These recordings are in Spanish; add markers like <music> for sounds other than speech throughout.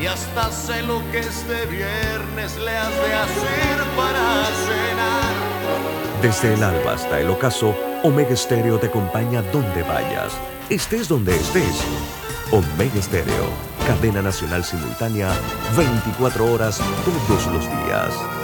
y hasta sé lo que este viernes le has de hacer para cenar. Desde el alba hasta el ocaso, Omega Stereo te acompaña donde vayas, estés donde estés. Omega Stereo, cadena nacional simultánea, 24 horas todos los días.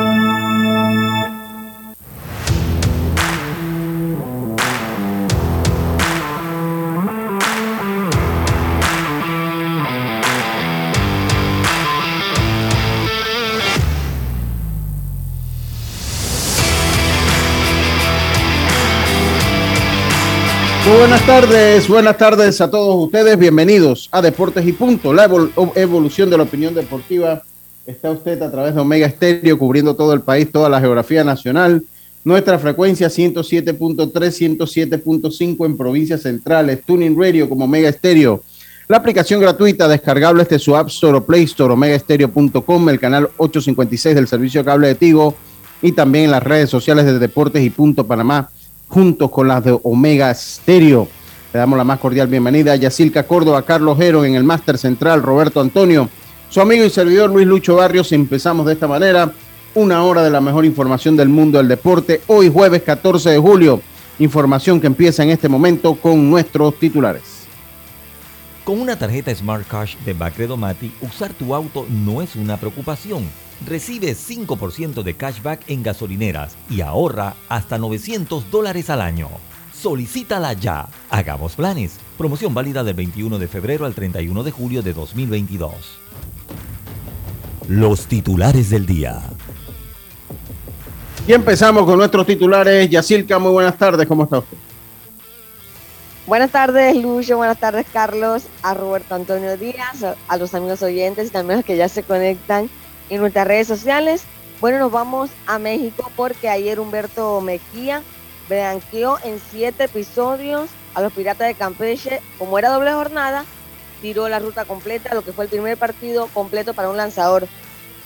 Buenas tardes, buenas tardes a todos ustedes. Bienvenidos a Deportes y Punto, la evolución de la opinión deportiva. Está usted a través de Omega Estéreo cubriendo todo el país, toda la geografía nacional. Nuestra frecuencia 107.3, 107.5 en provincias centrales. Tuning Radio como Omega Estéreo. La aplicación gratuita descargable de su App Store o Play Store, omegaestereo.com, el canal 856 del servicio cable de Tigo y también en las redes sociales de Deportes y Punto Panamá juntos con las de Omega Stereo. Le damos la más cordial bienvenida a Yacilca Córdoba, Carlos Jero en el Máster Central, Roberto Antonio, su amigo y servidor Luis Lucho Barrios. Empezamos de esta manera, una hora de la mejor información del mundo del deporte, hoy jueves 14 de julio. Información que empieza en este momento con nuestros titulares. Con una tarjeta Smart Cash de Bacredo Mati, usar tu auto no es una preocupación recibe 5% de cashback en gasolineras y ahorra hasta 900 dólares al año. Solicítala ya. Hagamos planes. Promoción válida del 21 de febrero al 31 de julio de 2022. Los titulares del día. Y empezamos con nuestros titulares. Yacilca, muy buenas tardes. ¿Cómo está usted? Buenas tardes, Lucho. Buenas tardes, Carlos. A Roberto Antonio Díaz, a los amigos oyentes y también a los que ya se conectan en nuestras redes sociales. Bueno, nos vamos a México porque ayer Humberto Mejía blanqueó en siete episodios a los Piratas de Campeche. Como era doble jornada, tiró la ruta completa, lo que fue el primer partido completo para un lanzador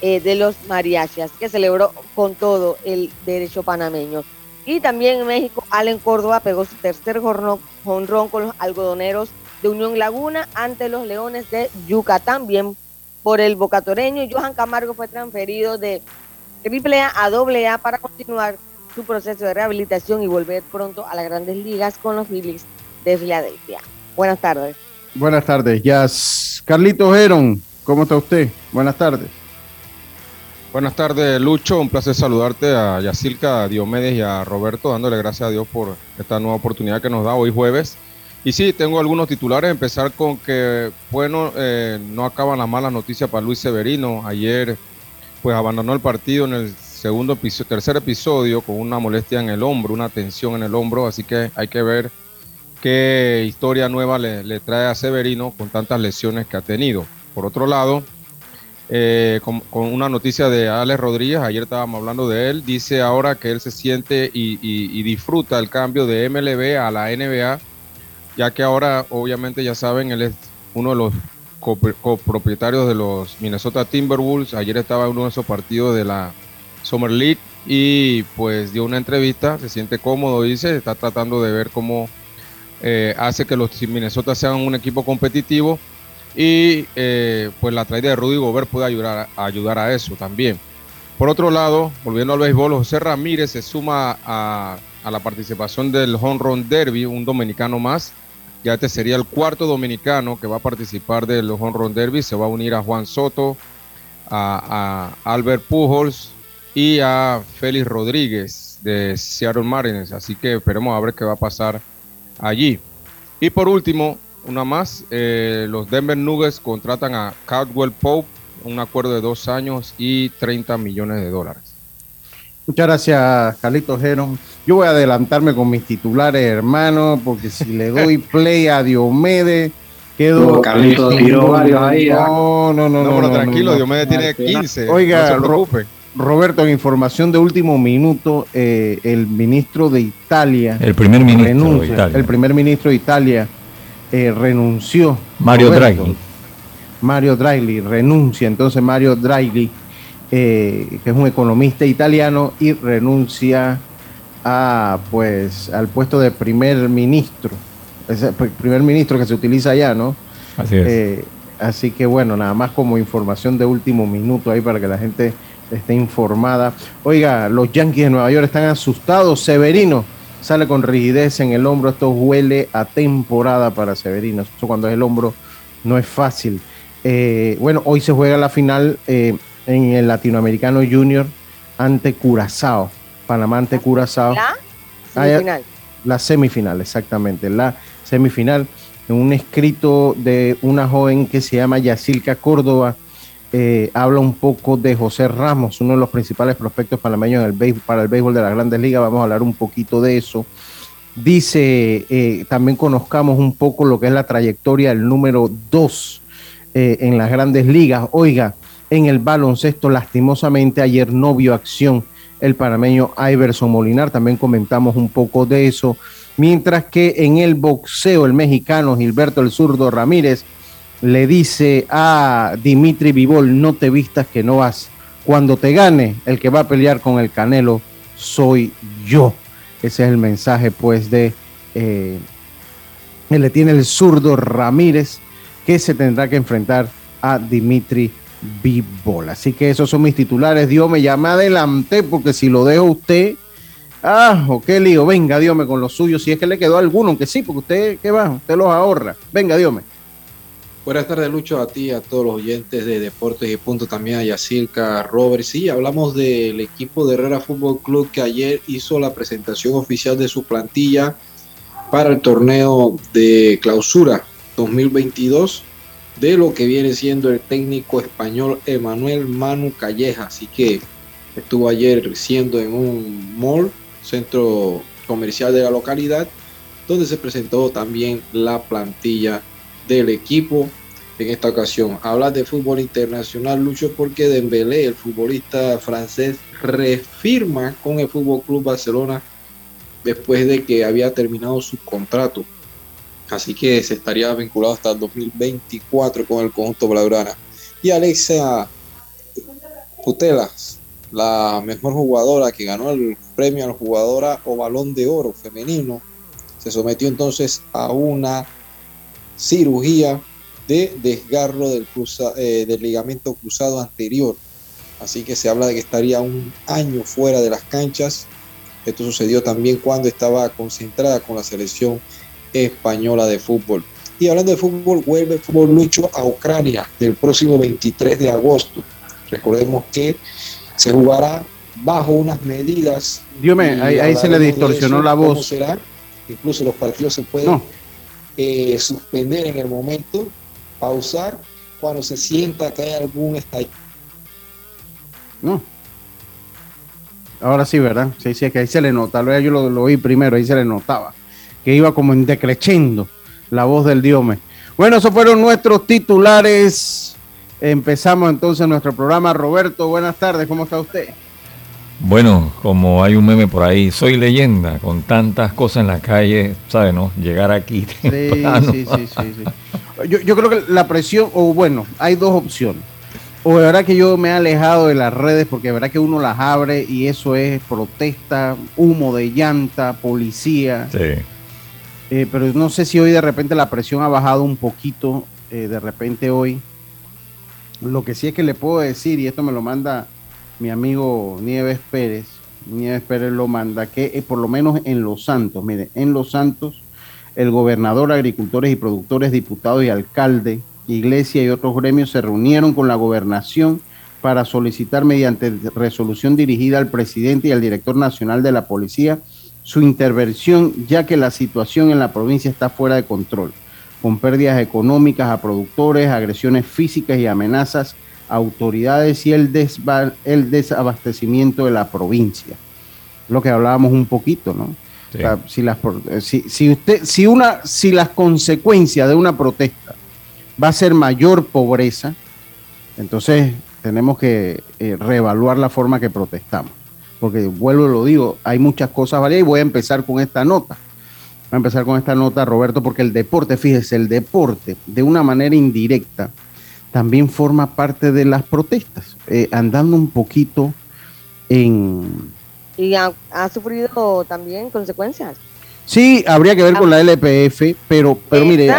eh, de los mariachis, que celebró con todo el derecho panameño. Y también en México, Allen Córdoba pegó su tercer jonrón con los algodoneros de Unión Laguna ante los Leones de Yucatán. Bien por el bocatoreño. Johan Camargo fue transferido de AAA a AA para continuar su proceso de rehabilitación y volver pronto a las grandes ligas con los Phillies de Filadelfia. Buenas tardes. Buenas tardes, Jazz. Carlito Heron, ¿cómo está usted? Buenas tardes. Buenas tardes, Lucho. Un placer saludarte a Yacilca, a Diomedes y a Roberto, dándole gracias a Dios por esta nueva oportunidad que nos da hoy jueves y sí, tengo algunos titulares. Empezar con que, bueno, eh, no acaban las malas noticias para Luis Severino. Ayer, pues abandonó el partido en el segundo episodio, tercer episodio con una molestia en el hombro, una tensión en el hombro. Así que hay que ver qué historia nueva le, trae a Severino con tantas lesiones que ha tenido. Por otro lado, eh, con, una noticia de Alex Rodríguez, ayer estábamos hablando de él, dice ahora que él se siente y, y disfruta el cambio de MLB a la NBA ya que ahora obviamente ya saben, él es uno de los copropietarios de los Minnesota Timberwolves. Ayer estaba en uno de esos partidos de la Summer League y pues dio una entrevista, se siente cómodo, dice, está tratando de ver cómo eh, hace que los Minnesota sean un equipo competitivo y eh, pues la traída de Rudy Gobert puede ayudar a, ayudar a eso también. Por otro lado, volviendo al béisbol, José Ramírez se suma a, a la participación del Home Run Derby, un dominicano más, ya este sería el cuarto dominicano que va a participar del Home Run Derby. Se va a unir a Juan Soto, a, Albert Pujols y a Félix Rodríguez de Seattle Mariners. Así que esperemos a ver qué va a pasar allí. Y por último, una más, eh, los Denver Nuggets contratan a Caldwell Pope, un acuerdo de dos años y 30 millones de dólares. Muchas gracias, Carlitos Geron. Yo voy a adelantarme con mis titulares, hermano, porque si le doy <laughs> play a Diomedes, Quedó. Carlito tiró varios ahí. ¿ah? No, no, no, no. pero no, tranquilo, no. Diomedes tiene 15. Oiga, no se. Roberto, en información de último minuto, eh, el ministro de Italia El primer ministro de. Italia. El primer ministro de Italia eh, renunció. Mario Roberto. Draghi. Mario Draghi renuncia. Entonces Mario Draghi, eh, que es un economista italiano, y renuncia a, pues, al puesto de primer ministro. Es el pr- primer ministro que se utiliza allá, ¿no? Así es. Así que bueno, nada más como información de último minuto ahí para que la gente esté informada. Oiga, los Yankees de Nueva York están asustados. Severino sale con rigidez en el hombro. Esto huele a temporada para Severino. Eso cuando es el hombro no es fácil. Eh, bueno, hoy se juega la final eh, en el Latinoamericano Junior ante Curazao. Panamá ante Curazao. ¿La? Semifinal. La semifinal, exactamente, la semifinal. En un escrito de una joven que se llama Yacilca Córdoba, eh, habla un poco de José Ramos, uno de los principales prospectos panameños en el para el béisbol de las grandes ligas. Vamos a hablar un poquito de eso. Dice, eh, también conozcamos un poco lo que es la trayectoria del número 2 en las grandes ligas. Oiga, en el baloncesto, lastimosamente, ayer no vio acción el panameño Iverson Molinar. También comentamos un poco de eso. Mientras que en el boxeo, el mexicano Gilberto el Zurdo Ramírez le dice a Dimitri Vivol: No te vistas que no vas. Cuando te gane, el que va a pelear con el Canelo soy yo. Ese es el mensaje, pues, de. Eh, le tiene el zurdo Ramírez, que se tendrá que enfrentar a Dimitri Bivol. Así que esos son mis titulares. Dios me llama adelante, porque si lo dejo usted, ah, o qué lío. Venga, Dios me con los suyos. Si es que le quedó alguno, aunque sí, porque usted, ¿qué va? Usted los ahorra. Venga, Dios me. Buenas tardes, Lucho, a ti, a todos los oyentes de Deportes y Punto, también a Yacirca, Robert. Sí, hablamos del equipo de Herrera Fútbol Club que ayer hizo la presentación oficial de su plantilla para el torneo de clausura 2022 de lo que viene siendo el técnico español Emanuel Manu Calleja. Así que estuvo ayer siendo en un mall, centro comercial de la localidad, donde se presentó también la plantilla del equipo en esta ocasión. Habla de fútbol internacional, Lucho, porque Dembélé, el futbolista francés, refirma con el Fútbol Club Barcelona después de que había terminado su contrato. Así que se estaría vinculado hasta el 2024 con el conjunto blaugrana. Y Alexa Putelas, la mejor jugadora que ganó el premio a la jugadora o balón de oro femenino, se sometió entonces a una cirugía de desgarro del, cruza- eh, del ligamento cruzado anterior. Así que se habla de que estaría un año fuera de las canchas. Esto sucedió también cuando estaba concentrada con la selección española de fútbol. Y hablando de fútbol, vuelve el fútbol lucho a Ucrania del próximo 23 de agosto. Recordemos que se jugará bajo unas medidas. Dios ahí, ahí se le distorsionó eso, la voz. será. Incluso los partidos se pueden No. Eh, suspender en el momento, pausar cuando se sienta que hay algún estallido. No. Ahora sí, ¿verdad? Sí, sí, que ahí se le nota. Vez yo lo, lo oí primero, ahí se le notaba. Que iba como en decreciendo la voz del Diome. Bueno, esos fueron nuestros titulares. Empezamos entonces nuestro programa. Roberto, buenas tardes, ¿cómo está usted? Bueno, como hay un meme por ahí, soy leyenda, con tantas cosas en la calle, ¿sabes, no? Llegar aquí Sí, <laughs> sí, sí, sí, sí. Yo, yo creo que la presión, o bueno, hay dos opciones. O de verdad que yo me he alejado de las redes porque de verdad que uno las abre y eso es protesta, humo de llanta, policía. Sí. Eh, pero no sé si hoy de repente la presión ha bajado un poquito, eh, de repente hoy. Lo que sí es que le puedo decir, y esto me lo manda mi amigo Nieves Pérez, Nieves Pérez lo manda, que eh, por lo menos en Los Santos, mire, en Los Santos, el gobernador, agricultores y productores, diputados y alcalde, iglesia y otros gremios se reunieron con la gobernación para solicitar mediante resolución dirigida al presidente y al director nacional de la policía su intervención, ya que la situación en la provincia está fuera de control, con pérdidas económicas a productores, agresiones físicas y amenazas autoridades y el, desabastecimiento de la provincia. Lo que hablábamos un poquito, ¿no? Sí. O sea, si, las, eh, si, si usted, si, una, si las consecuencias de una protesta va a ser mayor pobreza, entonces tenemos que eh, reevaluar la forma que protestamos. Porque vuelvo y lo digo, hay muchas cosas varias y voy a empezar con esta nota. Voy a empezar con esta nota, Roberto, porque el deporte, fíjese, el deporte, de una manera indirecta, también forma parte de las protestas, eh, andando un poquito en... Y ha, ha sufrido también consecuencias. Sí, habría que ver con la LPF, pero, pero mire, El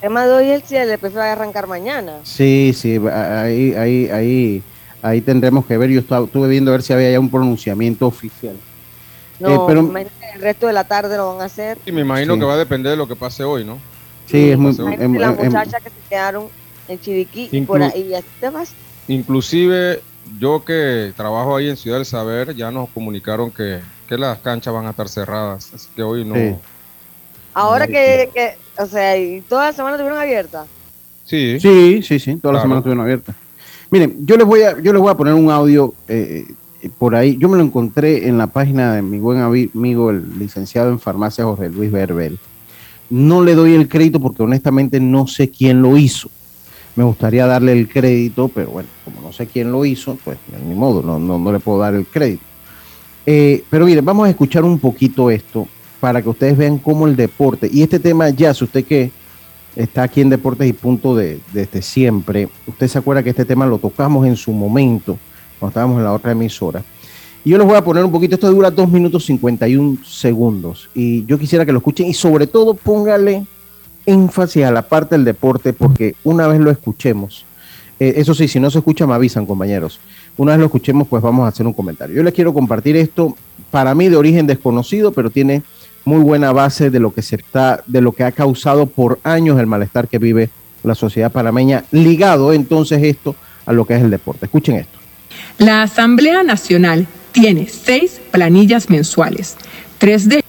tema de hoy es si el LPF va a arrancar mañana. Sí, sí, ahí, ahí, ahí, ahí tendremos que ver. Yo estaba- estuve viendo a ver si había ya un pronunciamiento oficial. No, Eh, pero- el resto de la tarde lo van a hacer. Y me imagino Sí. que va a depender de lo que pase hoy, ¿no? Sí, es muy. Las muchachas que se quedaron en Chiriquí Inclu- por ahí y así. Inclusive yo que trabajo ahí en Ciudad del Saber, ya nos comunicaron que, que las canchas van a estar cerradas, así que hoy no. Sí. Ahora que, que, o sea, y toda la semana estuvieron abiertas. Sí, Sí, sí, sí, todas las Claro. semanas estuvieron abiertas. Miren, yo les voy a, yo les voy a poner un audio eh, eh, por ahí. Yo me lo encontré en la página de mi buen amigo, el licenciado en farmacia Jorge Luis Berbel. No le doy el crédito porque honestamente no sé quién lo hizo. Me gustaría darle el crédito, pero bueno, como no sé quién lo hizo, pues ni modo, no, no, no le puedo dar el crédito. Eh, pero miren, vamos a escuchar un poquito esto para que ustedes vean cómo el deporte, y este tema ya, si usted que está aquí en Deportes y Punto de, desde siempre, usted se acuerda que este tema lo tocamos en su momento, cuando estábamos en la otra emisora. Y yo les voy a poner un poquito, esto dura 2 minutos 51 segundos, y yo quisiera que lo escuchen y sobre todo póngale énfasis a la parte del deporte, porque una vez lo escuchemos, eh, eso sí, si no se escucha me avisan compañeros, una vez lo escuchemos pues vamos a hacer un comentario. Yo les quiero compartir esto, para mí de origen desconocido, pero tiene muy buena base de lo que se está, de lo que ha causado por años el malestar que vive la sociedad panameña, ligado entonces esto a lo que es el deporte. Escuchen esto. La Asamblea Nacional tiene seis planillas mensuales, tres de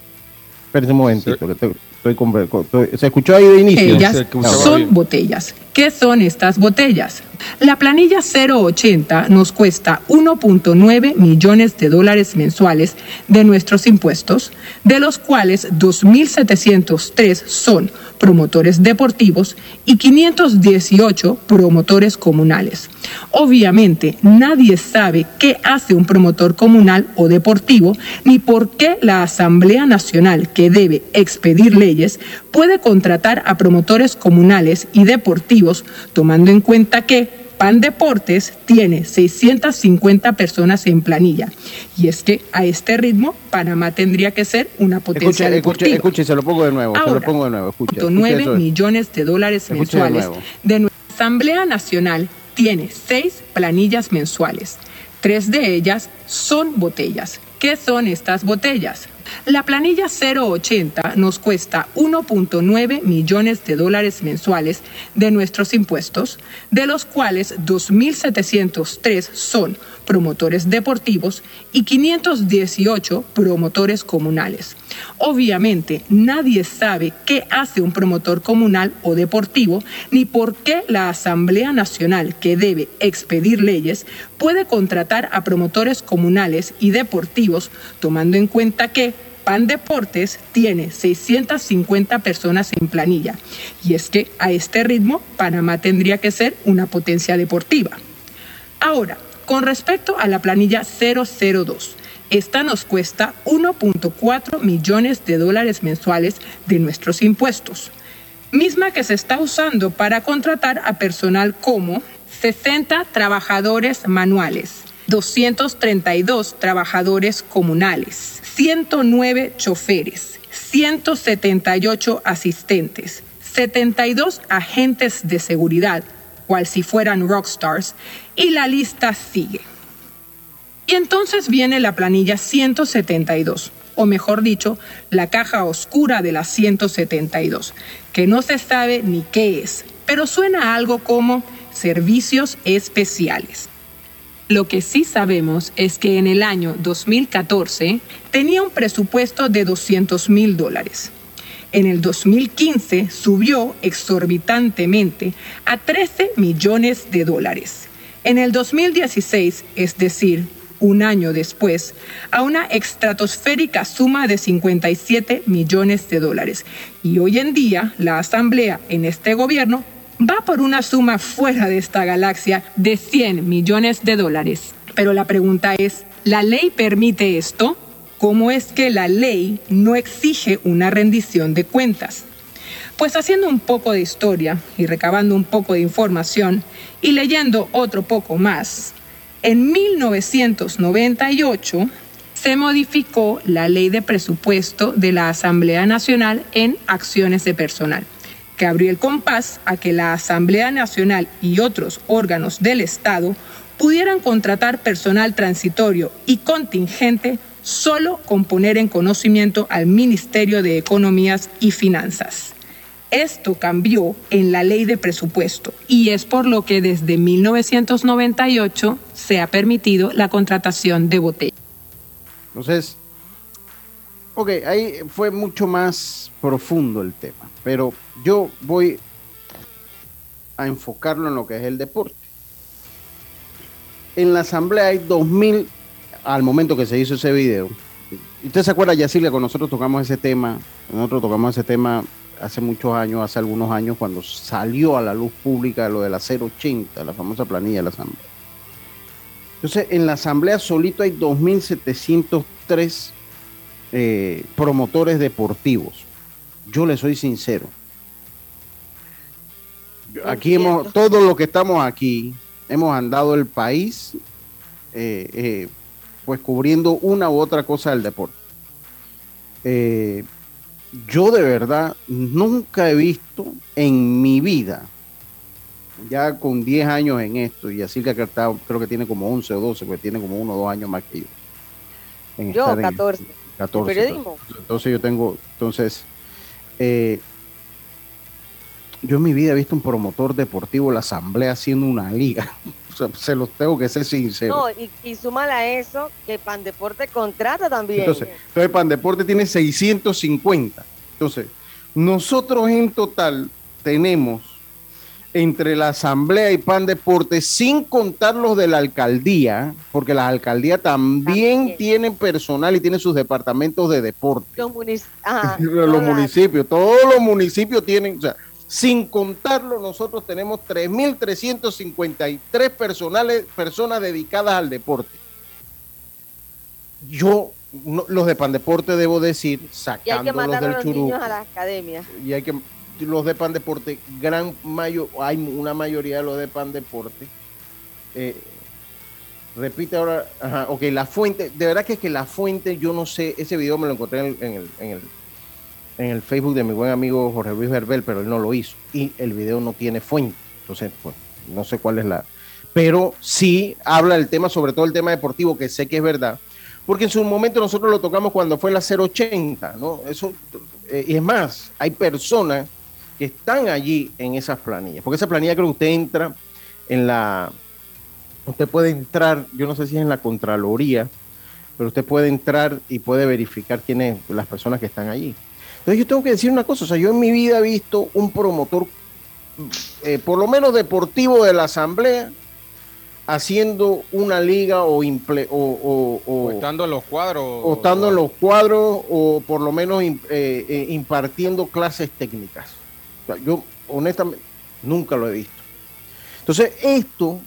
Espérense un momentito, que estoy- estoy con- estoy- ¿se escuchó ahí de inicio? ellas son bien. botellas. ¿Qué son estas botellas? La planilla 080 nos cuesta 1.9 millones de dólares mensuales de nuestros impuestos, de los cuales 2.703 son promotores deportivos y 518 promotores comunales. Obviamente, nadie sabe qué hace un promotor comunal o deportivo, ni por qué la Asamblea Nacional, que debe expedir leyes, puede contratar a promotores comunales y deportivos, tomando en cuenta que PAN Deportes tiene 650 personas en planilla. Y es que a este ritmo, Panamá tendría que ser una potencia Escuche, deportiva. escuche, se lo pongo de nuevo, se lo Ahora, pongo de nuevo, escuche. escuche 9 eso. millones de dólares de mensuales nuevo. de nuestra Asamblea Nacional tiene seis planillas mensuales. Tres de ellas son botellas. ¿Qué son estas botellas? La planilla 080 nos cuesta 1.9 millones de dólares mensuales de nuestros impuestos, de los cuales 2.703 son promotores deportivos y 518 promotores comunales. Obviamente, nadie sabe qué hace un promotor comunal o deportivo, ni por qué la Asamblea Nacional, que debe expedir leyes, puede contratar a promotores comunales y deportivos, tomando en cuenta que PAN Deportes tiene 650 personas en planilla. Y es que a este ritmo, Panamá tendría que ser una potencia deportiva. Ahora, con respecto a la planilla 002, esta nos cuesta 1.4 millones de dólares mensuales de nuestros impuestos, misma que se está usando para contratar a personal como 60 trabajadores manuales, 232 trabajadores comunales, 109 choferes, 178 asistentes, 72 agentes de seguridad, cual si fueran rockstars, y la lista sigue. Y entonces viene la planilla 172, o mejor dicho, la caja oscura de la 172, que no se sabe ni qué es, pero suena algo como servicios especiales. Lo que sí sabemos es que en el año 2014 tenía un presupuesto de 200 mil dólares. En el 2015 subió exorbitantemente a 13 millones de dólares. En el 2016, es decir, un año después, a una estratosférica suma de 57 millones de dólares. Y hoy en día, la Asamblea en este gobierno va por una suma fuera de esta galaxia de 100 millones de dólares. Pero la pregunta es, ¿la ley permite esto? ¿Cómo es que la ley no exige una rendición de cuentas? Pues haciendo un poco de historia y recabando un poco de información y leyendo otro poco más, en 1998 se modificó la ley de presupuesto de la Asamblea Nacional en acciones de personal, que abrió el compás a que la Asamblea Nacional y otros órganos del Estado pudieran contratar personal transitorio y contingente solo con poner en conocimiento al Ministerio de Economías y Finanzas. Esto cambió en la ley de presupuesto y es por lo que desde 1998 se ha permitido la contratación de botella. Entonces, ok, ahí fue mucho más profundo el tema, pero yo voy a enfocarlo en lo que es el deporte. En la asamblea hay 2.000, al momento que se hizo ese video, ¿usted se acuerda, Yacirle, cuando nosotros tocamos ese tema? Nosotros tocamos ese tema hace muchos años, hace algunos años, cuando salió a la luz pública lo de la 080, la famosa planilla de la Asamblea. Entonces, en la Asamblea solito hay 2.703 eh, promotores deportivos. Yo le soy sincero. Aquí hemos, todos los que estamos aquí, hemos andado el país, eh, eh, pues cubriendo una u otra cosa del deporte. Yo de verdad nunca he visto en mi vida, ya con 10 años en esto, y así que está, creo que tiene como 11 o 12, porque tiene como uno o dos años más que yo. En Yo, estar en- 14. 14. Periodismo. Entonces yo tengo, entonces, eh, yo en mi vida he visto un promotor deportivo, la asamblea haciendo una liga. Se los tengo que ser sincero. No, y, y súmala a eso que Pandeporte contrata también. Entonces, entonces Pandeporte tiene 650. Entonces, nosotros en total tenemos entre la Asamblea y Pandeporte, sin contar los de la alcaldía, porque la alcaldía también tienen personal y tienen sus departamentos de deporte. los munic- ajá, <laughs> los municipios, todos los municipios tienen, o sea, sin contarlo, nosotros tenemos 3.353 personales, personas dedicadas al deporte. Yo, no- los de Pandeporte, debo decir, sacándolos del churú, a y hay que, los de Pandeporte, gran mayor, hay una mayoría de los de Pandeporte. Eh, repite ahora, ajá, ok, la fuente, de verdad que es que la fuente, yo no sé, ese video me lo encontré en el, en el, en el, en el Facebook de mi buen amigo Jorge Luis Verbel, pero él no lo hizo. Y el video no tiene fuente. Entonces, pues, no sé cuál es la. Pero sí habla del tema, sobre todo el tema deportivo, que sé que es verdad. Porque en su momento nosotros lo tocamos cuando fue la 080, ¿no? Eso, eh, y es más, hay personas que están allí en esas planillas. Porque esa planilla creo que usted entra en la. Usted puede entrar, yo no sé si es en la Contraloría, pero usted puede entrar y puede verificar quiénes las personas que están allí. Entonces yo tengo que decir una cosa, o sea, yo en mi vida he visto un promotor, eh, por lo menos deportivo de la asamblea, haciendo una liga o, imple- o, o- o- O estando en los cuadros. o estando en los cuadros o por lo menos eh, eh, impartiendo clases técnicas. Sea, yo honestamente nunca lo he visto. Entonces esto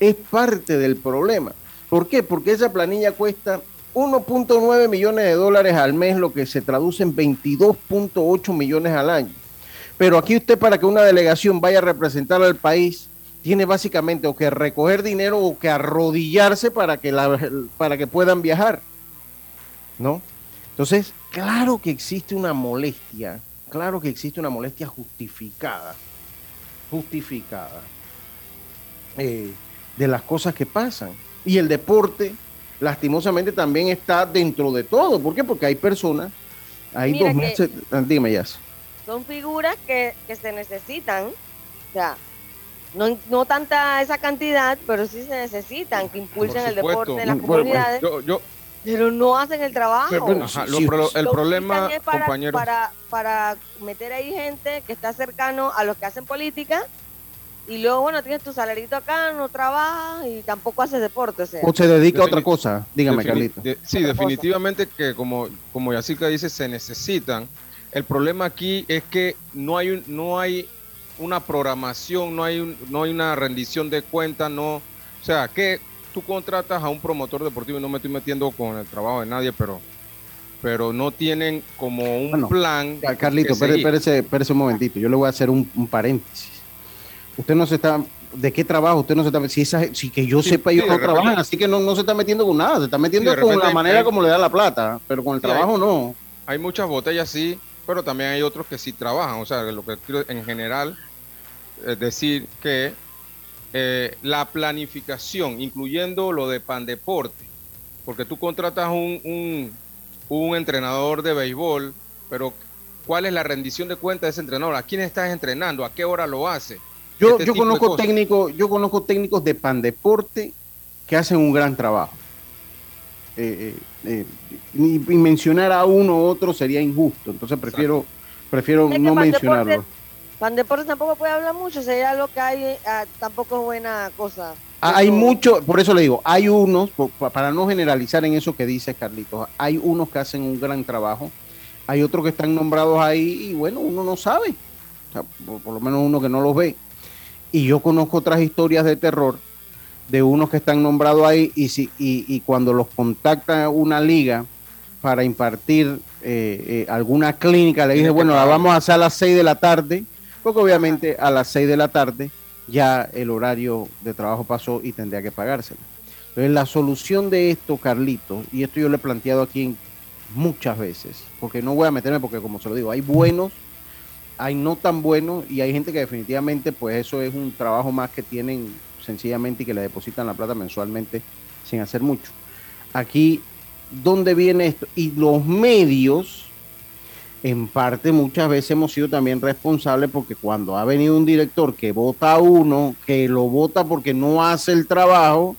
es parte del problema. ¿Por qué? Porque esa planilla cuesta 1.9 millones de dólares al mes, lo que se traduce en 22.8 millones al año. Pero aquí usted para que una delegación vaya a representar al país tiene básicamente o que recoger dinero o que arrodillarse para que, para que puedan viajar. ¿No? Entonces, claro que existe una molestia, claro que existe una molestia justificada, justificada eh, de las cosas que pasan. Y el deporte, lastimosamente, también está dentro de todo. ¿Por qué? Porque hay personas, hay Mira dos que- meses, dime ya. Son figuras que, que se necesitan. O sea, no, no tanta esa cantidad, pero sí se necesitan, que impulsen el deporte en las Bueno, bueno, comunidades. yo- yo- pero no hacen el trabajo. Pero, bueno, Ajá, lo- pero el Lo problema, utilizan es para, compañero. Para, para meter ahí gente que está cercano a los que hacen política y luego, bueno, tienes tu salarito acá, no trabajas y tampoco haces deporte. O sea, O se dedica a otra cosa. Dígame, Carlito. de- sí, definitivamente que como, como Yacica dice, se necesitan. El problema aquí es que no hay, un- no hay una programación, no hay, no hay una rendición de cuentas, no, o sea, que tú contratas a un promotor deportivo y no me estoy metiendo con el trabajo de nadie, pero pero no tienen como un plan. Carlito, espérese, espérese, un momentito. Yo le voy a hacer un, paréntesis. Usted no se está. ¿De qué trabajo? Usted no se está. Si, esa, si que yo sepa, ellos no trabajan, así que no, no se está metiendo con nada. Se está metiendo con la manera como le da la plata, pero con el trabajo no. Hay muchas botellas, sí, pero también hay otros que sí trabajan. O sea, lo que quiero en general es decir que eh, la planificación, incluyendo lo de Pandeporte, porque tú contratas un un entrenador de béisbol, pero ¿cuál es la rendición de cuenta de ese entrenador? ¿A quién estás entrenando? ¿A qué hora lo hace? Yo, este yo conozco técnicos, yo conozco técnicos de Pandeporte que hacen un gran trabajo. Eh, eh, eh, y, mencionar a uno u otro sería injusto, entonces prefiero, prefiero no mencionarlo. Pandeporte tampoco puede hablar mucho, sería lo que hay, ah, tampoco es buena cosa. Ah, hay mucho, por eso le digo, hay unos, para no generalizar en eso que dice Carlitos, hay unos que hacen un gran trabajo, hay otros que están nombrados ahí y bueno, uno no sabe, por, lo menos uno que no los ve. Y yo conozco otras historias de terror de unos que están nombrados ahí y, si, y, cuando los contacta una liga para impartir eh, eh, alguna clínica, le dice, bueno, la vamos a hacer a las 6 de la tarde, porque obviamente a las 6 de la tarde ya el horario de trabajo pasó y tendría que pagárselo. Entonces, la solución de esto, Carlito, y esto yo lo he planteado aquí muchas veces, porque no voy a meterme, porque como se lo digo, hay buenos, hay no tan buenos, y hay gente que definitivamente, pues eso es un trabajo más que tienen sencillamente y que le depositan la plata mensualmente sin hacer mucho. Aquí, ¿dónde viene esto? Y los medios en parte muchas veces hemos sido también responsables porque cuando ha venido un director que vota a uno, que lo vota porque no hace el trabajo,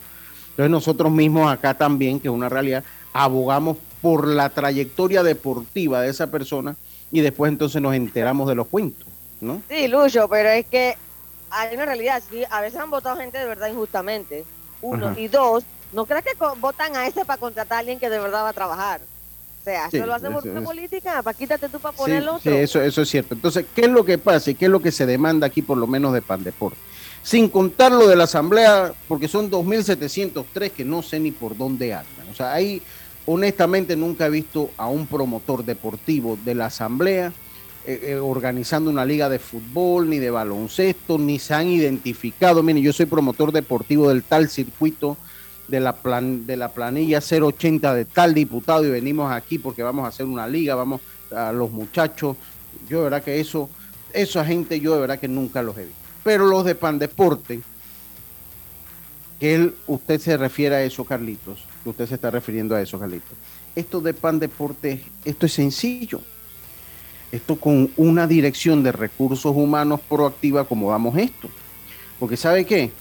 entonces nosotros mismos acá también, que es una realidad, abogamos por la trayectoria deportiva de esa persona y después entonces nos enteramos de los cuentos, ¿no? Sí, Lucho, pero es que hay una realidad, sí, a veces han votado gente de verdad injustamente, uno, y dos, no crees que votan a ese para contratar a alguien que de verdad va a trabajar sea, eso lo hacemos por una política, para quítate tú para poner otro. Sí, eso, eso es cierto. Entonces, ¿qué es lo que pasa y qué es lo que se demanda aquí, por lo menos de Pandeporte? Sin contar lo de la asamblea, porque son 2.703 que no sé ni por dónde andan. O sea, ahí honestamente nunca he visto a un promotor deportivo de la asamblea eh, eh, organizando una liga de fútbol, ni de baloncesto, ni se han identificado. Miren, yo soy promotor deportivo del tal circuito de la, planilla 080 de tal diputado y venimos aquí porque vamos a hacer una liga, vamos a los muchachos. Yo de verdad que eso, esa gente yo de verdad que nunca los he visto. Pero los de Pandeporte, que él, usted se refiere a eso, Carlitos, usted se está refiriendo a eso, Carlitos. Esto de Pandeporte, esto es sencillo. Esto con una dirección de recursos humanos proactiva como damos esto. Porque ¿sabe qué?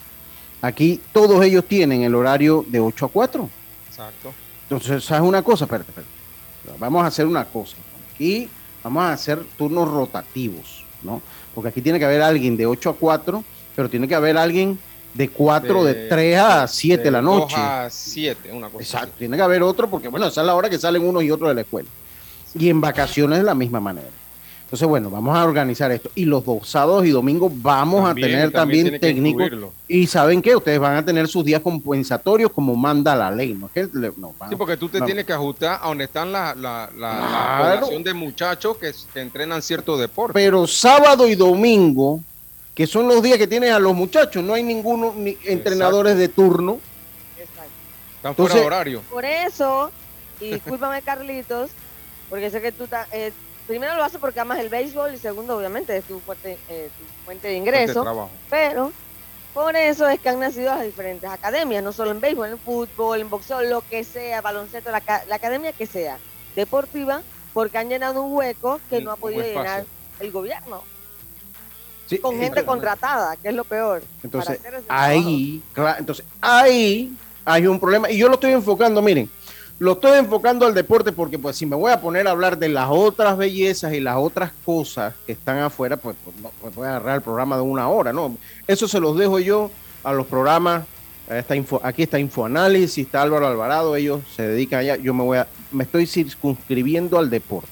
Aquí todos ellos tienen el horario de 8 a 4. Exacto. Entonces, ¿sabes una cosa? Espérate, espérate. Vamos a hacer una cosa. Aquí vamos a hacer turnos rotativos, ¿no? Porque aquí tiene que haber alguien de 8 a 4, pero tiene que haber alguien de 4, de, 3 a 7 de, la noche. 2 a 7, una cosa. Exacto, tiene que haber otro porque, bueno, esa es la hora que salen unos y otros de la escuela. Y en vacaciones de la misma manera. Entonces, bueno, vamos a organizar esto. Y los dos sábados y domingos vamos a tener también, técnicos. Y ¿saben qué? Ustedes van a tener sus días compensatorios como manda la ley. ¿no? sí, porque tú te tienes que ajustar a donde están la, la, la, población de muchachos que, entrenan cierto deporte. Pero sábado y domingo, que son los días que tienen a los muchachos, no hay ninguno ni entrenadores de turno. Exacto. Están fuera de horario. Por eso, y discúlpame Carlitos, porque sé que tú eh, primero lo hace porque amas el béisbol y segundo, obviamente, es tu, fuerte, eh, tu fuente de ingreso. Pero por eso es que han nacido las diferentes academias, no solo en béisbol, en fútbol, en boxeo, lo que sea, baloncesto, la, academia que sea, deportiva, porque han llenado un hueco que no ha podido llenar el gobierno. Con gente contratada, que es lo peor. Entonces, ahí, entonces, ahí hay un problema. Y yo lo estoy enfocando, miren, lo estoy enfocando al deporte porque pues si me voy a poner a hablar de las otras bellezas y las otras cosas que están afuera, pues, pues, pues voy a agarrar el programa de una hora, ¿no? Eso se los dejo yo a los programas. info, aquí está Infoanálisis, está Álvaro Alvarado, ellos se dedican allá. Yo me voy a, me estoy circunscribiendo al deporte.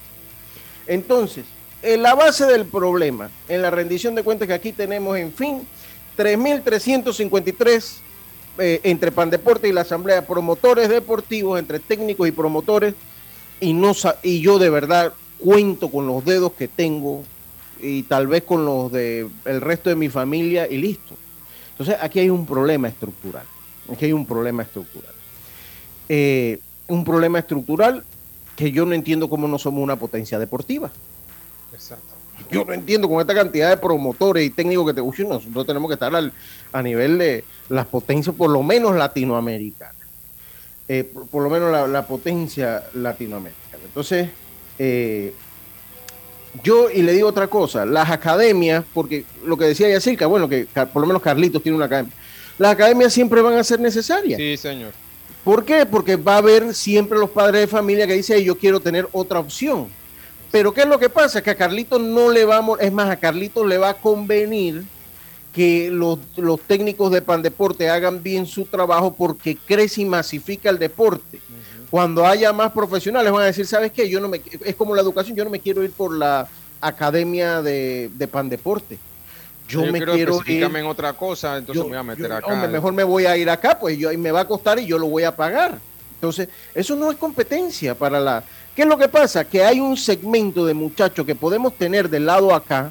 Entonces, eh, la base del problema en la rendición de cuentas que aquí tenemos, en fin, 3.353 eh, entre Pandeporte y la Asamblea, promotores deportivos, entre técnicos y promotores, y, no, y yo de verdad cuento con los dedos que tengo y tal vez con los del el resto de mi familia y listo. Entonces aquí hay un problema estructural. Aquí hay un problema estructural. Eh, un problema estructural que yo no entiendo cómo no somos una potencia deportiva. Exacto. Yo no entiendo con esta cantidad de promotores y técnicos que te gustan, nosotros tenemos que estar a nivel de las potencias, por lo menos latinoamericanas. Eh, por, lo menos la, potencia latinoamericana. Entonces, eh, yo, y le digo otra cosa, las academias, porque lo que decía Yacirca, bueno, que por lo menos Carlitos tiene una academia, las academias siempre van a ser necesarias. Sí, señor. ¿Por qué? Porque va a haber siempre los padres de familia que dicen, yo quiero tener otra opción. Pero ¿qué es lo que pasa? Que a Carlitos no le vamos, es más, a Carlitos le va a convenir que los, técnicos de Pandeporte hagan bien su trabajo porque crece y masifica el deporte. Cuando haya más profesionales van a decir, ¿sabes qué? Yo no me, es como la educación, yo no me quiero ir por la academia de, de Pandeporte yo, me quiero, ir en otra cosa, entonces me voy a meter acá. mejor me voy a ir acá, pues yo, y me va a costar y yo lo voy a pagar. Entonces, eso no es competencia para la... ¿Qué es lo que pasa? Que hay un segmento de muchachos que podemos tener del lado acá,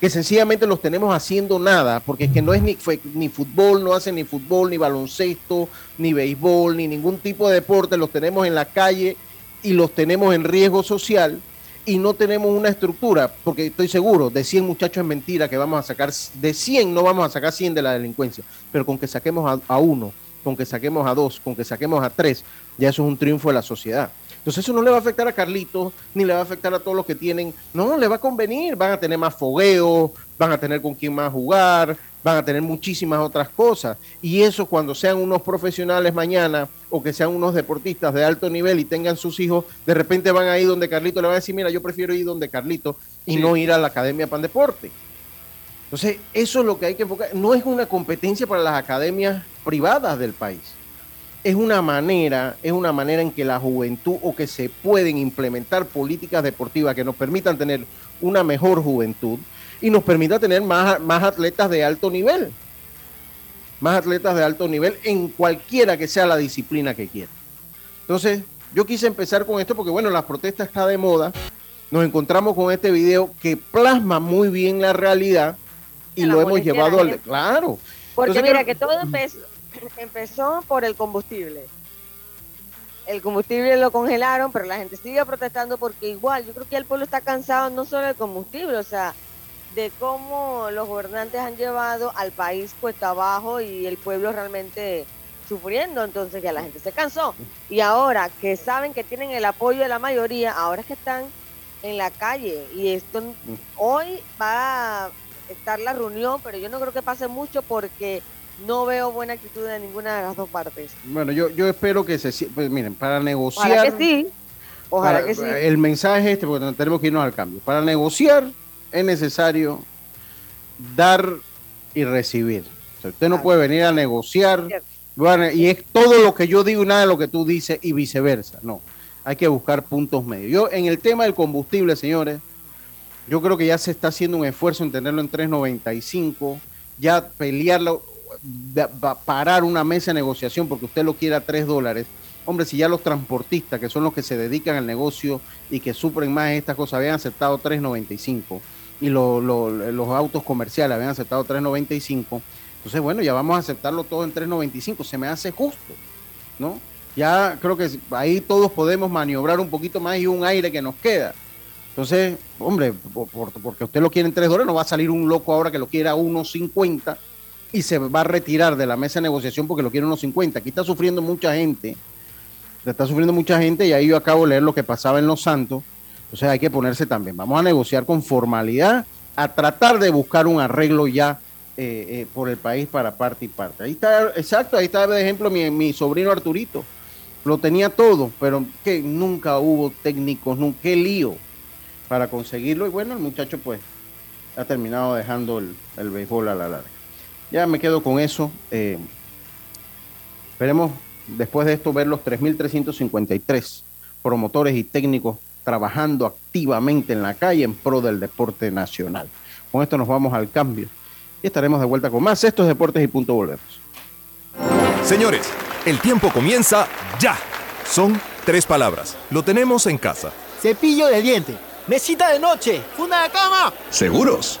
que sencillamente los tenemos haciendo nada, porque es que no es ni, ni fútbol, no hacen ni fútbol, ni baloncesto, ni béisbol, ni ningún tipo de deporte, los tenemos en la calle y los tenemos en riesgo social y no tenemos una estructura, porque estoy seguro, de 100 muchachos es mentira que vamos a sacar, de 100 no vamos a sacar 100 de la delincuencia, pero con que saquemos a, uno, con que saquemos a dos, con que saquemos a tres, ya eso es un triunfo de la sociedad. Entonces eso no le va a afectar a Carlitos, ni le va a afectar a todos los que tienen, no, le va a convenir, van a tener más fogueo, van a tener con quién más jugar, van a tener muchísimas otras cosas. Y eso cuando sean unos profesionales mañana o que sean unos deportistas de alto nivel y tengan sus hijos, de repente van a ir donde Carlito le va a decir, mira, yo prefiero ir donde Carlito y no ir a la Academia Pan Deporte. Entonces, eso es lo que hay que enfocar. No es una competencia para las academias privadas del país. Es una manera, es una manera en que la juventud o que se pueden implementar políticas deportivas que nos permitan tener una mejor juventud, y nos permita tener más, más atletas de alto nivel. Más atletas de alto nivel en cualquiera que sea la disciplina que quiera. Entonces, yo quise empezar con esto porque, bueno, la protesta está de moda. Nos encontramos con este video que plasma muy bien la realidad y lo hemos llevado al... Claro. Porque mira, que todo empezó, empezó por el combustible el combustible lo congelaron, pero la gente sigue protestando porque igual, yo creo que el pueblo está cansado no solo del combustible, o sea, de cómo los gobernantes han llevado al país cuesta abajo y el pueblo realmente sufriendo, entonces ya la gente se cansó. Y ahora que saben que tienen el apoyo de la mayoría, ahora es que están en la calle y esto hoy va a estar la reunión, pero yo no creo que pase mucho porque no veo buena actitud de ninguna de las dos partes. Bueno, yo, yo espero que se... Pues miren, para negociar... Ojalá que sí. Ojalá que sí. El mensaje este, porque tenemos que irnos al cambio. Para negociar es necesario dar y recibir. usted no puede venir a negociar y es todo lo que yo digo y nada de lo que tú dices y viceversa. No, hay que buscar puntos medios. Yo en el tema del combustible, señores, yo creo que ya se está haciendo un esfuerzo en tenerlo en 3.95, ya pelearlo, parar una mesa de negociación porque usted lo quiere a 3 dólares. Hombre, si ya los transportistas, que son los que se dedican al negocio y que sufren más estas cosas, habían aceptado 3.95 y los autos comerciales habían aceptado 3.95. Entonces, bueno, ya vamos a aceptarlo todo en 3.95. Se me hace justo, ¿no? Ya creo que ahí todos podemos maniobrar un poquito más y un aire que nos queda. Entonces, hombre, porque usted lo quiere en 3 dólares, no va a salir un loco ahora que lo quiera a 1.50 y se va a retirar de la mesa de negociación porque lo quiere a 1.50. Aquí está sufriendo mucha gente. Está sufriendo mucha gente y ahí yo acabo de leer lo que pasaba en Los Santos entonces hay que ponerse también. Vamos a negociar con formalidad, a tratar de buscar un arreglo ya eh, eh, por el país para parte y parte. Ahí está, exacto, ahí está de ejemplo mi, mi sobrino Arturito. Lo tenía todo, pero que nunca hubo técnicos, nunca, qué lío para conseguirlo. Y bueno, el muchacho pues ha terminado dejando el, el béisbol a la larga. Ya me quedo con eso. Eh, esperemos después de esto ver los 3.353 promotores y técnicos trabajando activamente en la calle en pro del deporte nacional. Con esto nos vamos al cambio y estaremos de vuelta con más estos deportes y punto volvemos. Señores, el tiempo comienza ya. Son tres palabras. Lo tenemos en casa. Cepillo de diente, mesita de noche, funda de cama. ¿Seguros?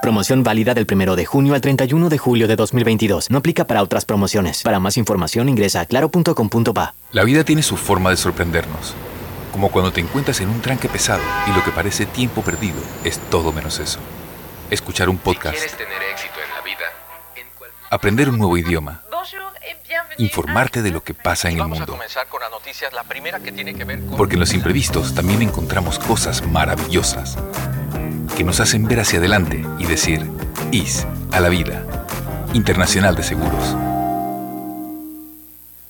Promoción válida del 1 de junio al 31 de julio de 2022. No aplica para otras promociones. Para más información ingresa a claro.com.pa. La vida tiene su forma de sorprendernos. Como cuando te encuentras en un tranque pesado y lo que parece tiempo perdido es todo menos eso. Escuchar un podcast. tener éxito en la vida, Aprender un nuevo idioma. Informarte de lo que pasa en el mundo. Porque en los imprevistos también encontramos cosas maravillosas que nos hacen ver hacia adelante y decir IS a la vida. Internacional de Seguros.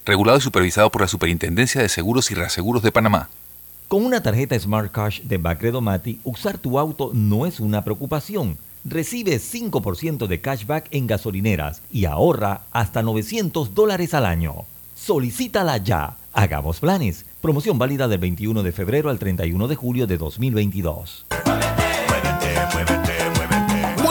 Regulado y supervisado por la Superintendencia de Seguros y Reaseguros de Panamá. Con una tarjeta Smart Cash de Bacredo Mati, usar tu auto no es una preocupación. Recibe 5% de cashback en gasolineras y ahorra hasta 900 dólares al año. Solicítala ya. Hagamos planes. Promoción válida del 21 de febrero al 31 de julio de 2022.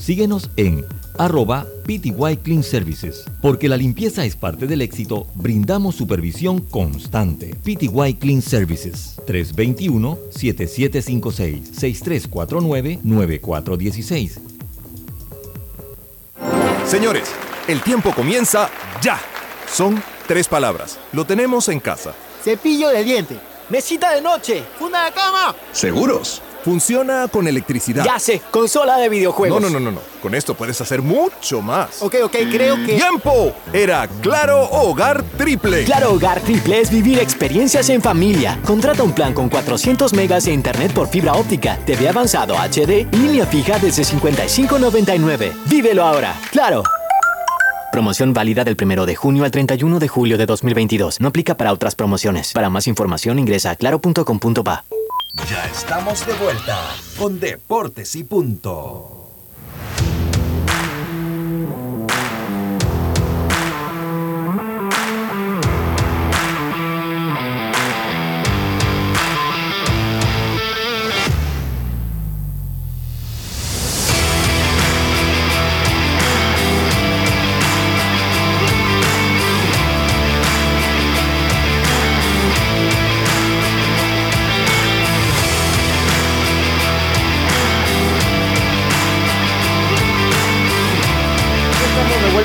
Síguenos en arroba PTY Clean Services. Porque la limpieza es parte del éxito, brindamos supervisión constante. PTY Clean Services 321-7756-6349-9416. Señores, el tiempo comienza ya. Son tres palabras. Lo tenemos en casa. Cepillo de diente, mesita de noche, funda de cama. ¿Seguros? Funciona con electricidad. Ya sé, consola de videojuegos. No, no, no, no, no. Con esto puedes hacer mucho más. Ok, ok, creo que. ¡Tiempo! Era Claro Hogar Triple. Claro Hogar Triple es vivir experiencias en familia. Contrata un plan con 400 megas de internet por fibra óptica, TV avanzado HD y línea fija desde 55.99. Vívelo ahora. Claro. Promoción válida del 1 de junio al 31 de julio de 2022. No aplica para otras promociones. Para más información ingresa a claro.com.pa. Ya estamos de vuelta con Deportes y Punto.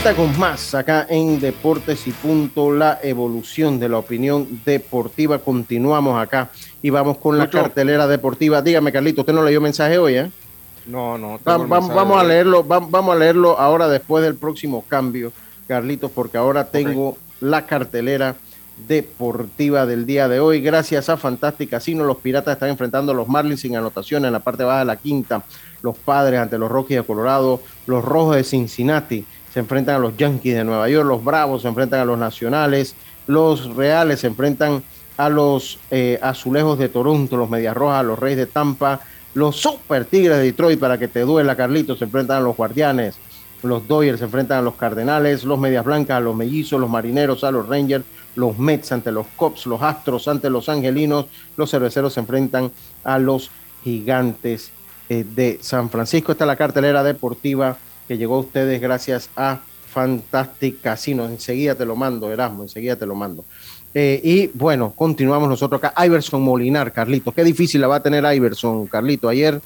Vuelta con más acá en Deportes y Punto, la evolución de la opinión deportiva. Continuamos acá y vamos con la cartelera deportiva. Dígame, Carlito, ¿usted no leyó mensaje hoy, eh? No, no. Va- va- vamos a leerlo, va- vamos a leerlo ahora después del próximo cambio, Carlitos, porque ahora tengo la cartelera deportiva del día de hoy. Gracias a Fantastic Casino, los Piratas están enfrentando a los Marlins sin anotación en la parte baja de la quinta. Los Padres ante los Rockies de Colorado, los Rojos de Cincinnati se enfrentan a los Yankees de Nueva York, los Bravos se enfrentan a los Nacionales, los Reales se enfrentan a los eh, Azulejos de Toronto, los Medias Rojas, los Reyes de Tampa, los Super Tigres de Detroit, para que te duela, Carlitos, se enfrentan a los Guardianes, los Dodgers se enfrentan a los Cardenales, los Medias Blancas a los Mellizos, los Marineros a los Rangers, los Mets ante los Cubs, los Astros ante los Angelinos, los Cerveceros se enfrentan a los Gigantes eh, de San Francisco. Esta es la cartelera deportiva que llegó a ustedes gracias a Fantastic Casino. Enseguida te lo mando, Erasmo, enseguida te lo mando. Eh, y bueno, continuamos nosotros acá. Iverson Molinar, Carlito. Qué difícil la va a tener Iverson, Carlito. Ayer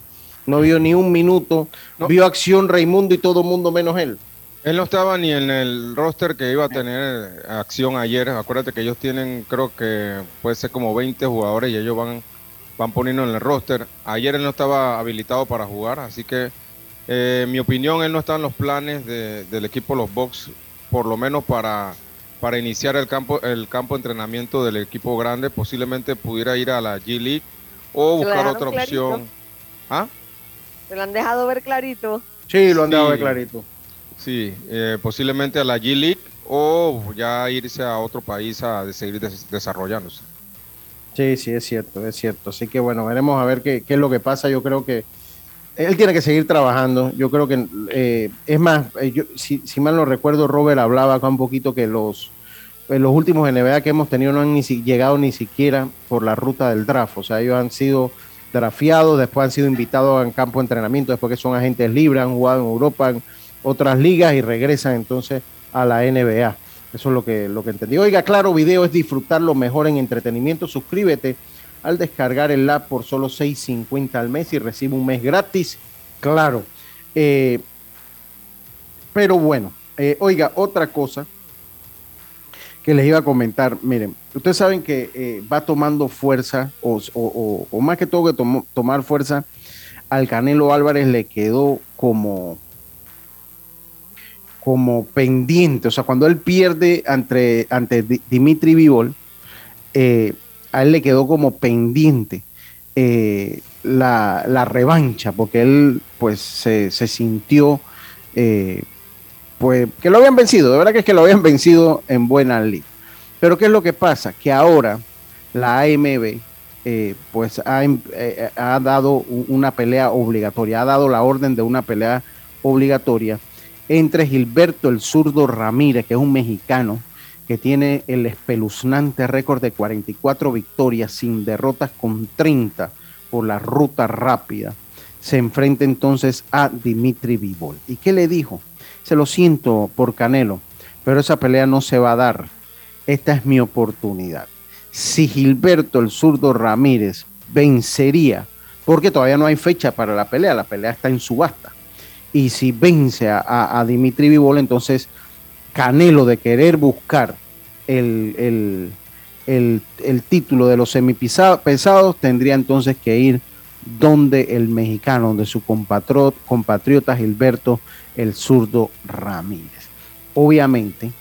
no vio ni un minuto, vio acción Raimundo y todo mundo menos él. Él no estaba ni en el roster que iba a tener acción ayer. Acuérdate que ellos tienen, creo que puede ser como 20 jugadores y ellos van, van poniendo en el roster. Ayer él no estaba habilitado para jugar, así que eh, en mi opinión él no está en los planes del equipo Los Bucks, por lo menos para para iniciar el campo, el campo de entrenamiento del equipo grande, posiblemente pudiera ir a la G League o buscar otra opción. ¿Ah? ¿Se lo han dejado ver clarito? Sí, lo han dejado ver clarito. Sí, eh, posiblemente a la G League o ya irse a otro país a seguir desarrollándose. Sí, sí, es cierto, es cierto. Así que bueno, veremos a ver qué, qué es lo que pasa. Yo creo que él tiene que seguir trabajando. Yo creo que, eh, es más, eh, si, mal no recuerdo, Robert hablaba acá un poquito que los, eh, los últimos NBA que hemos tenido no han ni llegado ni siquiera por la ruta del draft. O sea, ellos han sido drafeados, después han sido invitados a campo de entrenamiento, después que son agentes libres, han jugado en Europa, en otras ligas y regresan entonces a la NBA. Eso es lo que, lo que entendí. Oiga, claro, video es disfrutar lo mejor en entretenimiento. Suscríbete al descargar el app por solo 6.50 al mes y recibe un mes gratis. Claro. Eh, pero bueno, eh, oiga, otra cosa que les iba a comentar, miren, ustedes saben que eh, va tomando fuerza, o, más que todo que tomar fuerza, al Canelo Álvarez le quedó como, como pendiente, o sea, cuando él pierde ante, ante Dimitri Vivol, eh, a él le quedó como pendiente eh, la, revancha, porque él pues se, sintió eh, pues que lo habían vencido, de verdad que es que lo habían <laughs> vencido en buena ley. Pero ¿qué es lo que pasa? Que ahora la AMB eh, pues ha, ha, dado una pelea obligatoria, ha dado la orden de una pelea obligatoria entre Gilberto el zurdo Ramírez, que es un mexicano, que tiene el espeluznante récord de 44 victorias sin derrotas con 30 por la ruta rápida, se enfrenta entonces a Dimitri Vivol. ¿Y qué le dijo? Se lo siento por Canelo, pero esa pelea no se va a dar. Esta es mi oportunidad. Si Gilberto el zurdo Ramírez vencería, porque todavía no hay fecha para la pelea, la pelea está en subasta. Y si vence a, a Dimitri Vivol, entonces Canelo de querer buscar el, título de los semipesados, tendría entonces que ir donde el mexicano, donde su compatriota, Gilberto el zurdo Ramírez. Obviamente,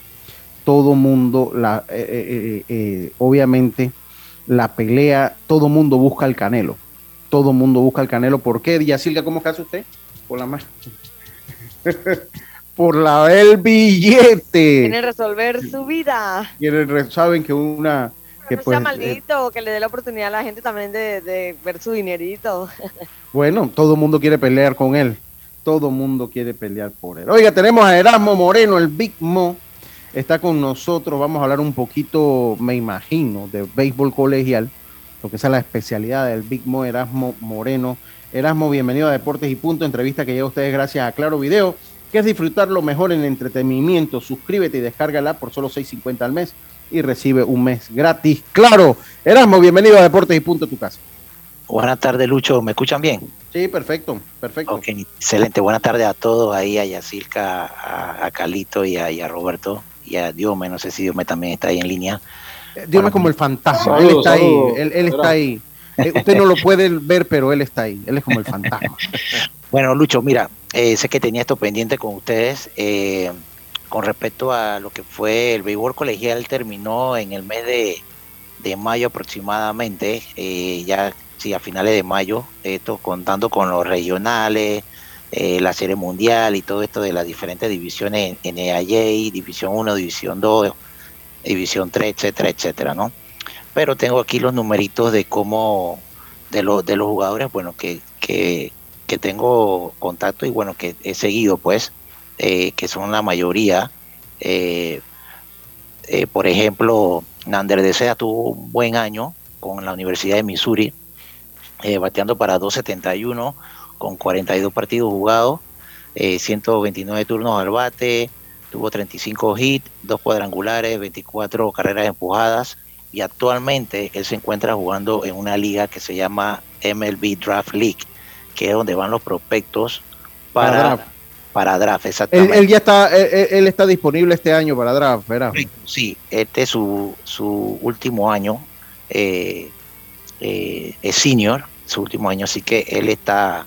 todo mundo, la, eh, eh, eh, obviamente, la pelea, todo mundo busca el canelo. Todo mundo busca el canelo. ¿Por qué? Silvia, ¿cómo cae usted? Por la más. <laughs> por la del billete. Quieren resolver su vida. Quieren, saben que una... Que no pues, sea maldito, que le dé la oportunidad a la gente también de, ver su dinerito. <laughs> Bueno, todo el mundo quiere pelear con él. Todo el mundo quiere pelear por él. Oiga, tenemos a Erasmo Moreno, el Big Mo. Está con nosotros. Vamos a hablar un poquito, me imagino, de béisbol colegial. Lo que es la especialidad del Big Mo, Erasmo Moreno. Erasmo, bienvenido a Deportes y Punto. Entrevista que llega a ustedes gracias a Claro Video que es disfrutar lo mejor en el entretenimiento. Suscríbete y descárgala por solo 6.50 al mes y recibe un mes gratis. Claro, Erasmo, bienvenido a Deportes y Punto tu casa. Buenas tardes, Lucho. ¿Me escuchan bien? Sí, perfecto, perfecto. Ok, excelente. Buenas tardes a todos, ahí a Yacirca, a, Calito y a, Roberto y a Diome. No sé si Diome también está ahí en línea. Eh, Diome es como el fantasma, él está ahí, él, está ahí. Eh, usted no lo puede ver, pero él está ahí, él es como el fantasma. <laughs> bueno, Lucho, mira, eh, sé que tenía esto pendiente con ustedes. Eh, con respecto a lo que fue el béisbol colegial, terminó en el mes de, mayo aproximadamente, eh, ya sí, a finales de mayo, esto contando con los regionales, la serie mundial y todo esto de las diferentes divisiones en EAJ, División 1, División 2, División 3, etcétera, etcétera, ¿no? Pero tengo aquí los numeritos de cómo, de, los de los jugadores, bueno, que, que que tengo contacto y bueno, que he seguido pues, eh, que son la mayoría. Eh, eh, por ejemplo, Nander de Sea tuvo un buen año con la Universidad de Missouri, bateando para 271 con 42 partidos jugados, 129 turnos al bate, tuvo 35 hits, dos cuadrangulares, 24 carreras empujadas y actualmente él se encuentra jugando en una liga que se llama MLB Draft League, que es donde van los prospectos para, Para draft. para draft, Él, exactamente. él ya está, él, él- está disponible este año para draft, ¿verdad? Sí, este es su, su último año, eh, eh, es senior, su último año, así que él está,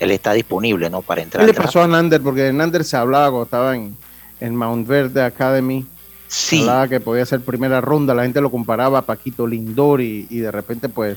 él está disponible, ¿no? Para entrar ¿Qué le pasó a Nander? Porque Nander se hablaba cuando estaba en, en Mount Verde Academy. Sí. Hablaba que podía ser primera ronda. La gente lo comparaba a Paquito Lindor y, y de repente, pues,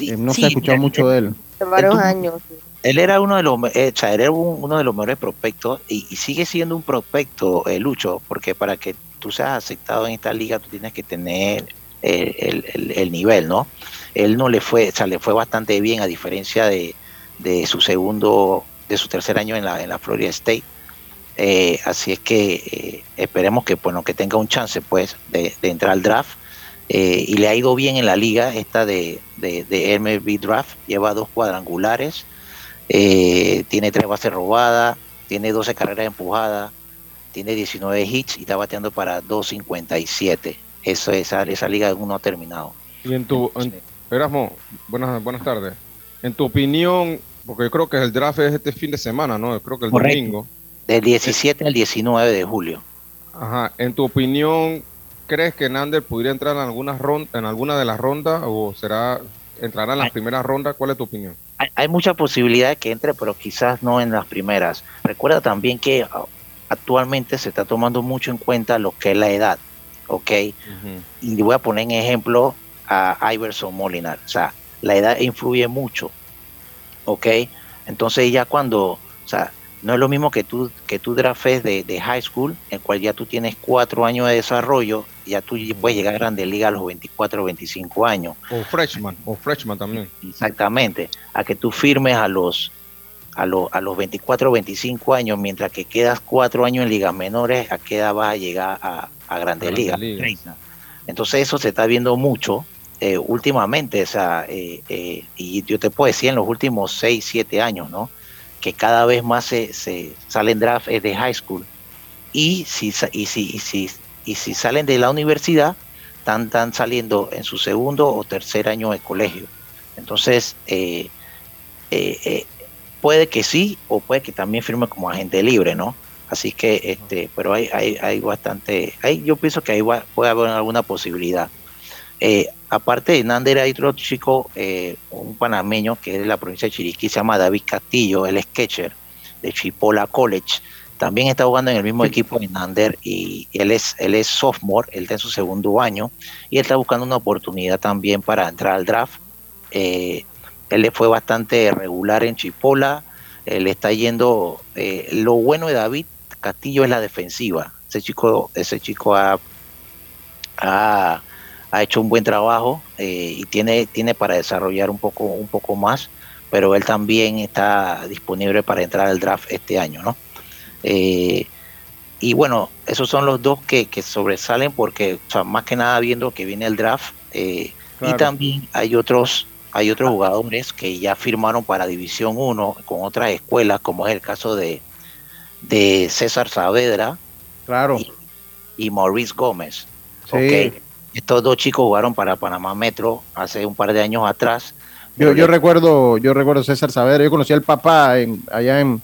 eh, no se ha sí, escuchado mucho de él. De varios Entonces, años. Él era uno de los, eh, o sea, él era un- uno de los mejores prospectos y, y sigue siendo un prospecto, eh, Lucho, porque para que tú seas aceptado en esta liga tú tienes que tener el, el- el nivel, ¿no? Él no le fue, o sea, le fue bastante bien a diferencia de, de su segundo, de su tercer año en la, en la Florida State. Eh, así es que eh, esperemos que, bueno, que tenga un chance, pues, de, de entrar al draft. Eh, y le ha ido bien en la liga esta de, de, de MLB Draft. Lleva dos cuadrangulares, eh, tiene tres bases robadas, tiene 12 carreras empujadas, tiene 19 hits y está bateando para 2.57. Eso, esa, esa liga aún no ha terminado. Y en tu, en- Erasmo, buenas, buenas tardes. En tu opinión, porque yo creo que el draft es este fin de semana, ¿no? Yo creo que el Correcto. domingo. Del 17 al 19 de julio. Ajá. En tu opinión, ¿crees que Nander pudiera entrar en algunas ron- en alguna de las rondas o será entrará en las primeras rondas? ¿Cuál es tu opinión? Hay, hay mucha posibilidad de que entre, pero quizás no en las primeras. Recuerda también que ah, actualmente se está tomando mucho en cuenta lo que es la edad, ¿ok? Y voy a poner en ejemplo a Iverson Molinar. O sea, la edad influye mucho, ¿ok? Entonces ya cuando, o sea, no es lo mismo que tú, que tú draftes de, de high school, en cual ya tú tienes cuatro años de desarrollo, ya tú puedes llegar a Grande Liga a los 24 o 25 años. O freshman, o freshman también. Exactamente, a que tú firmes a los a, los a los 24 o 25 años, mientras que quedas cuatro años en ligas menores, a qué edad vas a llegar a, a Grandes Grandes Ligas. Ligas. 30. Entonces eso se está viendo mucho eh, últimamente, o sea, eh, eh, y yo te puedo decir en los últimos 6, 7 años, ¿no? Que cada vez más se, se salen draft eh, de high school. Y si, sa- y, si, y, si, y si salen de la universidad, están, saliendo en su segundo o tercer año de colegio. Entonces, eh, eh, eh, puede que sí o puede que también firme como agente libre, ¿no? Así que, este, pero hay, hay, hay bastante, hay, yo pienso que ahí va- puede haber alguna posibilidad. Aparte de Nander, hay otro chico, un panameño que es de la provincia de Chiriquí, se llama David Castillo, él es catcher de Chipola College. También está jugando en el mismo equipo de Nander y él es, él es sophomore, él está en su segundo año y él está buscando una oportunidad también para entrar al draft. Eh, él le fue bastante regular en Chipola, él está yendo, eh, lo bueno de David Castillo es la defensiva. Ese chico, ese chico ha, ha, ha hecho un buen trabajo eh, y tiene, tiene para desarrollar un poco, un poco más, pero él también está disponible para entrar al draft este año, ¿no? Eh, y bueno, esos son los dos que, que sobresalen porque, o sea, más que nada viendo que viene el draft. eh, Claro. Y también hay otros, hay otros jugadores que ya firmaron para División 1 con otras escuelas, como es el caso de, de César Saavedra Claro. y, y Maurice Gómez. Sí. Estos dos chicos jugaron para Panamá Metro hace un par de años atrás. Yo, yo recuerdo, yo recuerdo César Saavedra, yo conocí al papá en- allá en,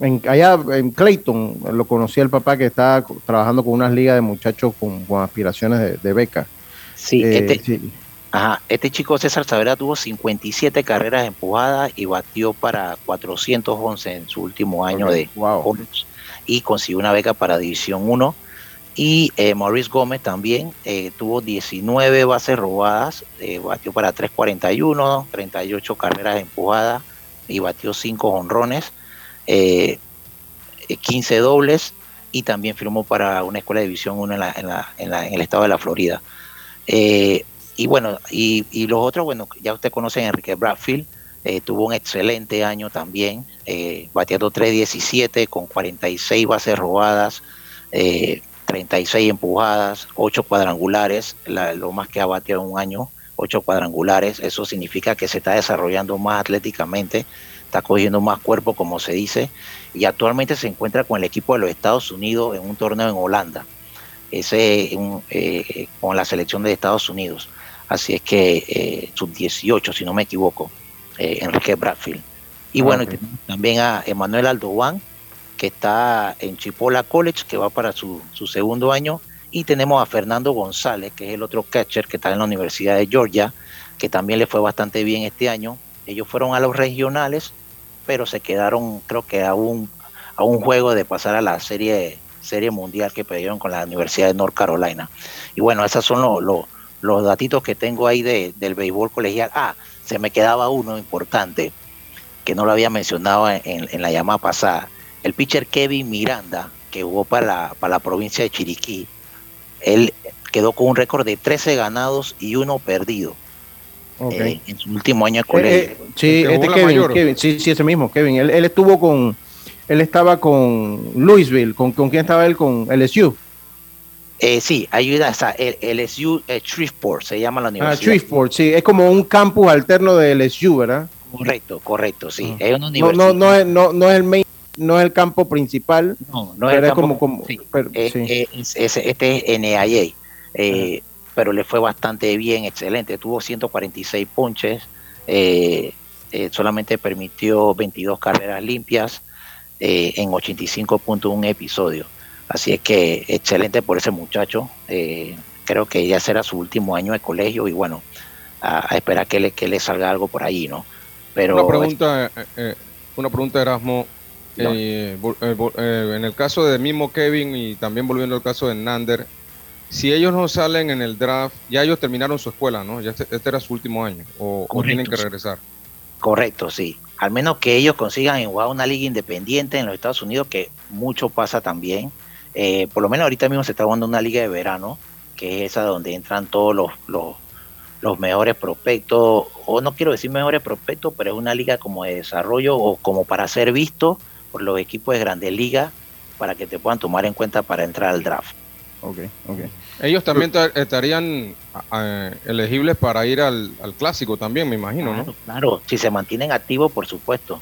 en- allá en Clayton, lo conocí al papá que estaba trabajando con unas ligas de muchachos con, con aspiraciones de, de beca. Sí, Eh, este, sí. Ajá, este chico César Saavedra tuvo 57 carreras empujadas y batió para 411 en su último año de college y consiguió una beca para División 1. Y eh, Maurice Gómez también eh, tuvo 19 bases robadas, batió para 341, 38 carreras empujadas y batió 5 honrones, eh, eh, 15 dobles y también firmó para una escuela de División 1 en, la- en la- en la- en el estado de la Florida. Eh, y bueno, y, los otros, bueno, ya usted conoce a Enrique Bradfield, eh, tuvo un excelente año también, eh, bateando 3.17 con 46 bases robadas, eh, 36 empujadas, 8 cuadrangulares, la- lo más que ha bateado en un año, 8 cuadrangulares, eso significa que se está desarrollando más atléticamente, está cogiendo más cuerpo, como se dice, y actualmente se encuentra con el equipo de los Estados Unidos en un torneo en Holanda, ese eh, con la selección de Estados Unidos. Así es que eh, sub-18, si no me equivoco, eh, Enrique Bradfield. Y bueno, también a Emanuel Aldovan, que está en Chipola College, que va para su, su segundo año. Y tenemos a Fernando González, que es el otro catcher que está en la Universidad de Georgia, que también le fue bastante bien este año. Ellos fueron a los regionales, pero se quedaron, creo que a un, a un juego de pasar a la serie, serie mundial que perdieron con la Universidad de North Carolina. Y bueno, esos son los, los, datitos que tengo ahí de, del béisbol colegial. Ah, se me quedaba uno importante, que no lo había mencionado en, en la llamada pasada. El pitcher Kevin Miranda, que jugó para la, para la provincia de Chiriquí, él quedó con un récord de 13 ganados y uno perdido. Eh, en su último año de colegio. Eh, sí, este Kevin, sí, sí, ese mismo, Kevin. Él, estuvo con, él estaba con Louisville, ¿con, con quién estaba él? Con LSU. Eh, sí, ayuda, o el LSU eh, Shreveport, se llama la ah, universidad. Ah, Shreveport, sí, es como un campus alterno de LSU, ¿verdad? Correcto, correcto, sí. Ah. Es una universidad. No, no, no, es, no, no es el main no es el campo principal. No, no es, el campo, como, sí, este es NAIA. Eh, pero le fue bastante bien, excelente. Tuvo 146 ponches, eh, eh, solamente permitió 22 carreras limpias eh, en 85.1 episodios. Así es que excelente por ese muchacho. creo que ya será su último año de colegio y bueno, a, esperar que le, que le salga algo por ahí, ¿no? Pero, una pregunta, una pregunta Erasmo. en el caso de mismo Kevin y también volviendo al caso de Nander, si ellos no salen en el draft, ya ellos terminaron su escuela, ¿no? Ya este, este era su último año, o, tienen que regresar. Correcto, sí. Al menos que ellos consigan jugar una liga independiente en los Estados Unidos, que mucho pasa también. Eh, por lo menos ahorita mismo se está jugando una liga de verano, que es esa donde entran todos los, los, los mejores prospectos, o no quiero decir mejores prospectos, pero es una liga como de desarrollo o como para ser visto por los equipos de grandes ligas para que te puedan tomar en cuenta para entrar al draft. Ellos también estarían elegibles para ir al, clásico también, me imagino, ¿no? Claro, si se mantienen activos, por supuesto.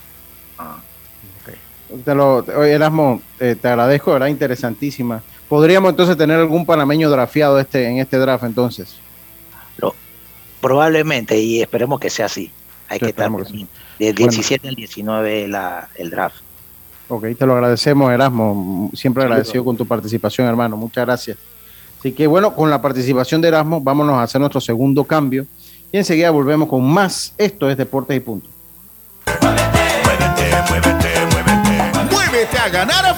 Ah. Te lo, oye, Erasmo, te agradezco, era interesantísima. ¿Podríamos entonces tener algún panameño drafiado este, en este draft entonces? probablemente, y esperemos que sea así. Hay que estar del 17 al 19 la, el draft. Ok, te lo agradecemos, Erasmo. Siempre agradecido con tu participación, hermano. Muchas gracias. Así que bueno, con la participación de Erasmo, vámonos a hacer nuestro segundo cambio. Y enseguida volvemos con más. Esto es Deportes y Punto. a ganar a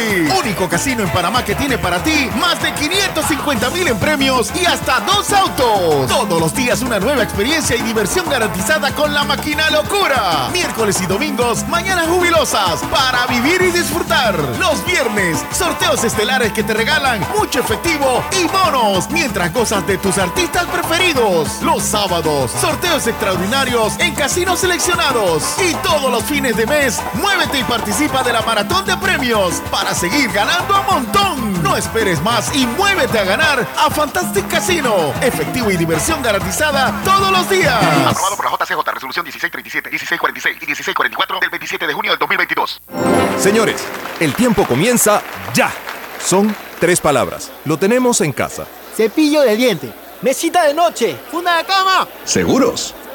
Fantastic, único casino en Panamá que tiene para ti más de 550 mil en premios y hasta dos autos. Todos los días una nueva experiencia y diversión garantizada con la máquina locura. Miércoles y domingos, mañanas jubilosas para vivir y disfrutar. Los viernes, sorteos estelares que te regalan mucho efectivo y bonos mientras gozas de tus artistas preferidos. Los sábados, sorteos extraordinarios en casinos seleccionados. Y todos los fines de mes, muévete y participa de la maratón de premios para seguir ganando a montón. No esperes más y muévete a ganar a Fantastic Casino. Efectivo y diversión garantizada todos los días. Aprobado por la JCJ, resolución 1637, 1646 y 1644 del 27 de junio del 2022. Señores, el tiempo comienza ya. Son tres palabras. Lo tenemos en casa. Cepillo de diente, mesita de noche, funda de cama. ¿Seguros?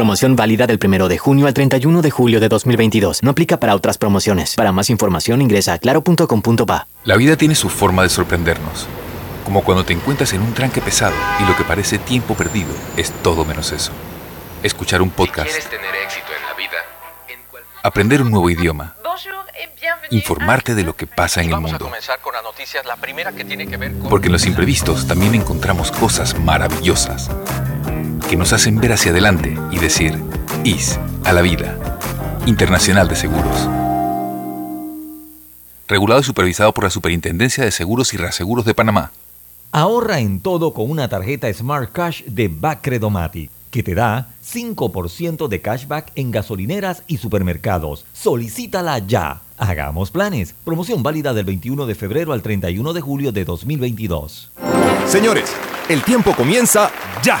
Promoción válida del 1 de junio al 31 de julio de 2022. No aplica para otras promociones. Para más información ingresa a claro.com.pa. La vida tiene su forma de sorprendernos. Como cuando te encuentras en un tranque pesado y lo que parece tiempo perdido es todo menos eso. Escuchar un podcast. tener éxito en la vida, aprender un nuevo idioma. Informarte de lo que pasa en el mundo. Porque en los imprevistos también encontramos cosas maravillosas que nos hacen ver hacia adelante y decir, IS a la vida. Internacional de Seguros. Regulado y supervisado por la Superintendencia de Seguros y Reaseguros de Panamá. Ahorra en todo con una tarjeta Smart Cash de Bacredomatic que te da 5% de cashback en gasolineras y supermercados. Solicítala ya. Hagamos planes. Promoción válida del 21 de febrero al 31 de julio de 2022. Señores, el tiempo comienza ya.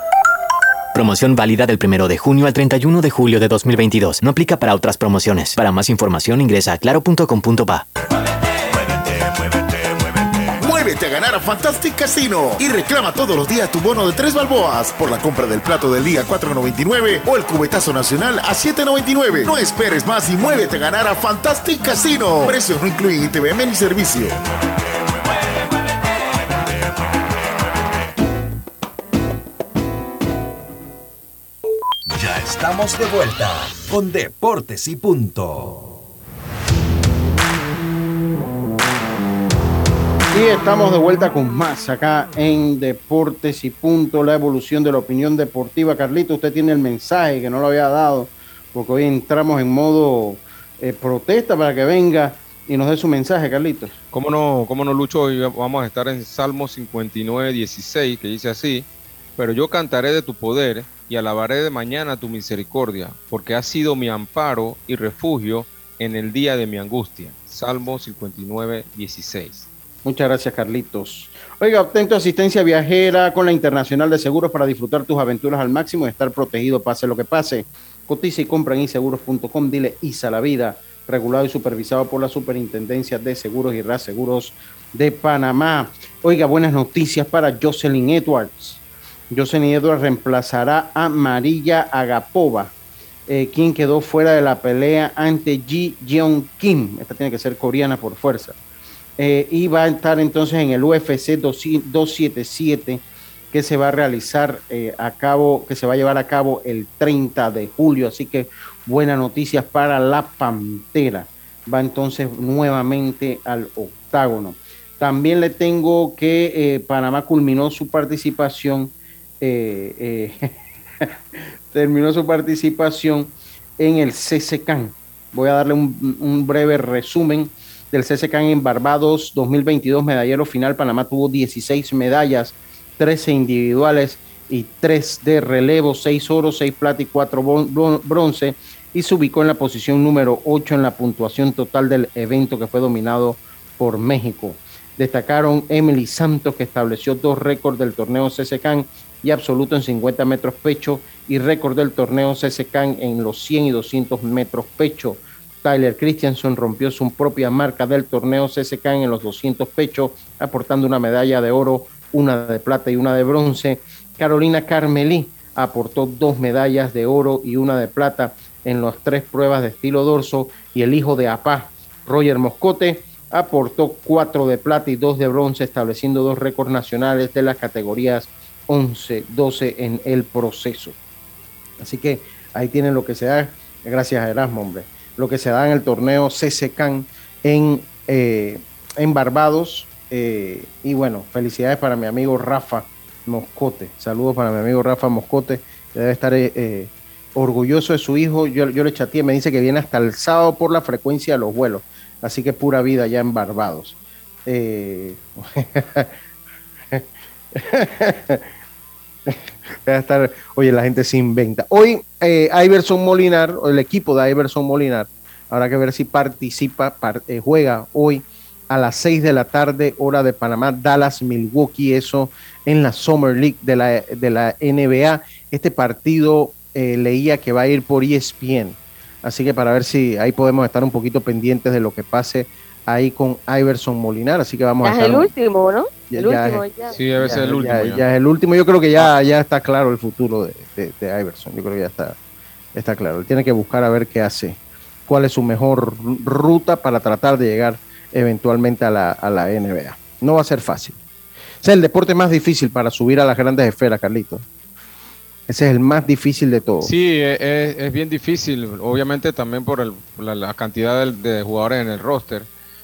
Promoción válida del 1 de junio al 31 de julio de 2022. No aplica para otras promociones. Para más información ingresa a claro.com.pa. Muévete a ganar a Fantastic Casino y reclama todos los días tu bono de tres balboas por la compra del plato del día 4.99 o el cubetazo nacional a 7.99. No esperes más y muévete a ganar a Fantastic Casino. Precios no incluyen ITVM ni servicio. Estamos de vuelta con Deportes y Punto. Y estamos de vuelta con más acá en Deportes y Punto, la evolución de la opinión deportiva. Carlito, usted tiene el mensaje que no lo había dado, porque hoy entramos en modo eh, protesta para que venga y nos dé su mensaje, Carlitos. ¿Cómo no, cómo no, Lucho? Hoy vamos a estar en Salmo 59, 16, que dice así, pero yo cantaré de tu poder y alabaré de mañana tu misericordia, porque has sido mi amparo y refugio en el día de mi angustia. Salmo 59, 16. Muchas gracias, Carlitos. Oiga, obtén tu asistencia viajera con la Internacional de Seguros para disfrutar tus aventuras al máximo y estar protegido pase lo que pase. Cotiza y compra en iseguros.com. Dile ISA la vida, regulado y supervisado por la Superintendencia de Seguros y Reaseguros de Panamá. Oiga, buenas noticias para Jocelyn Edwards. Jocelyn Edwards reemplazará a Marilla Agapova, eh, quien quedó fuera de la pelea ante Ji Jeon Kim. Esta tiene que ser coreana por fuerza. Eh, y va a estar entonces en el UFC 277 que se va a realizar eh, a cabo, que se va a llevar a cabo el 30 de julio. Así que buenas noticias para la Pantera. Va entonces nuevamente al octágono. También le tengo que Panamá culminó su participación, <laughs> terminó su participación en el CCCAN. Voy a darle un, breve resumen del CSK en Barbados 2022, medallero final. Panamá tuvo 16 medallas, 13 individuales y 3 de relevo, 6 oro, 6 plata y 4 bronce. Y se ubicó en la posición número 8 en la puntuación total del evento que fue dominado por México. Destacaron Emily Santos, que estableció dos récords del torneo CSCAN y absoluto en 50 metros pecho y récord del torneo CSCAN en los 100 y 200 metros pecho. Tyler Christiansen rompió su propia marca del torneo CSK en los 200 pechos, aportando una medalla de oro, una de plata y una de bronce. Carolina Carmelí aportó dos medallas de oro y una de plata en las tres pruebas de estilo dorso y el hijo de Apá, Roger Moscote, aportó cuatro de plata y dos de bronce, estableciendo dos récords nacionales de las categorías 11, 12 en el proceso. Así que ahí tienen lo que se da, gracias a Erasmo, hombre lo que se da en el torneo CCCAN en, eh, en Barbados. Eh, y bueno, felicidades para mi amigo Rafa Moscote. Saludos para mi amigo Rafa Moscote, que debe estar eh, orgulloso de su hijo. Yo, yo le chateé, me dice que viene hasta el sábado por la frecuencia de los vuelos. Así que pura vida ya en Barbados. <laughs> <laughs> Va a estar, oye, la gente se inventa. Hoy, eh, Iverson Molinar, el equipo de Iverson Molinar, habrá que ver si participa, eh, juega hoy a las 6 de la tarde, hora de Panamá, Dallas, Milwaukee, eso en la Summer League de la, de la NBA. Este partido eh, leía que va a ir por ESPN, así que para ver si ahí podemos estar un poquito pendientes de lo que pase ahí con Iverson Molinar, así que vamos ya a es estar... el último, ¿no? Ya, el ya último, es- ya. Sí, debe ser el último. Ya, ya. ya es el último. Yo creo que ya, ya está claro el futuro de, de- de Iverson. Yo creo que ya está, está claro. Él tiene que buscar a ver qué hace, cuál es su mejor ru- ruta para tratar de llegar eventualmente a la, a la NBA. No va a ser fácil. es el deporte más difícil para subir a las grandes esferas, Carlito. Ese es el más difícil de todos. Sí, e, es, es bien difícil, obviamente también por el- la, la cantidad de, de jugadores en el roster.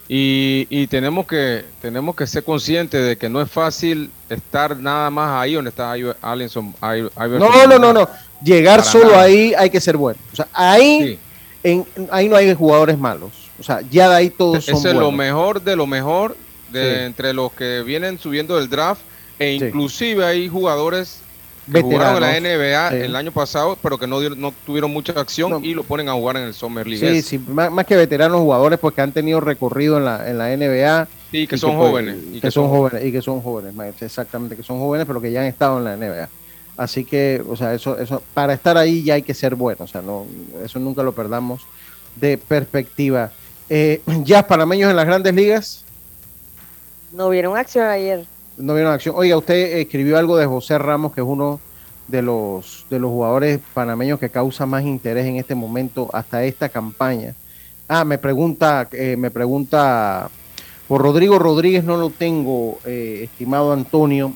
Y, y tenemos que tenemos que ser conscientes de que no es fácil estar nada más ahí donde está Iverson. No, no, no, no. Llegar solo nada. ahí hay que ser bueno. O sea, ahí, en, ahí no hay jugadores malos. O sea, ya de ahí todos son Eso es lo mejor de lo mejor de Sí. entre los que vienen subiendo del draft e Sí. inclusive hay jugadores que jugaron en la Veteranos. NBA Sí. el año pasado pero que no, dieron- no tuvieron mucha acción y lo ponen a jugar en el Summer League. Sí, sí, más, más que veteranos jugadores porque han tenido recorrido en la, en la NBA. Sí, que son pues, jóvenes, Y que, son jóvenes. Y que son jóvenes, exactamente, que son jóvenes, pero que ya han estado en la NBA. Así que, o sea, eso, eso, para estar ahí ya hay que ser bueno. O sea, no, eso nunca lo perdamos de perspectiva. Eh, <clears throat> ya panameños en las grandes ligas, No vieron acción ayer. No vieron acción. Oiga, usted escribió algo de José Ramos, que es uno de los, de los jugadores panameños que causa más interés en este momento hasta esta campaña. Ah, me pregunta, eh, me pregunta por Rodrigo Rodríguez no lo tengo, eh, estimado Antonio,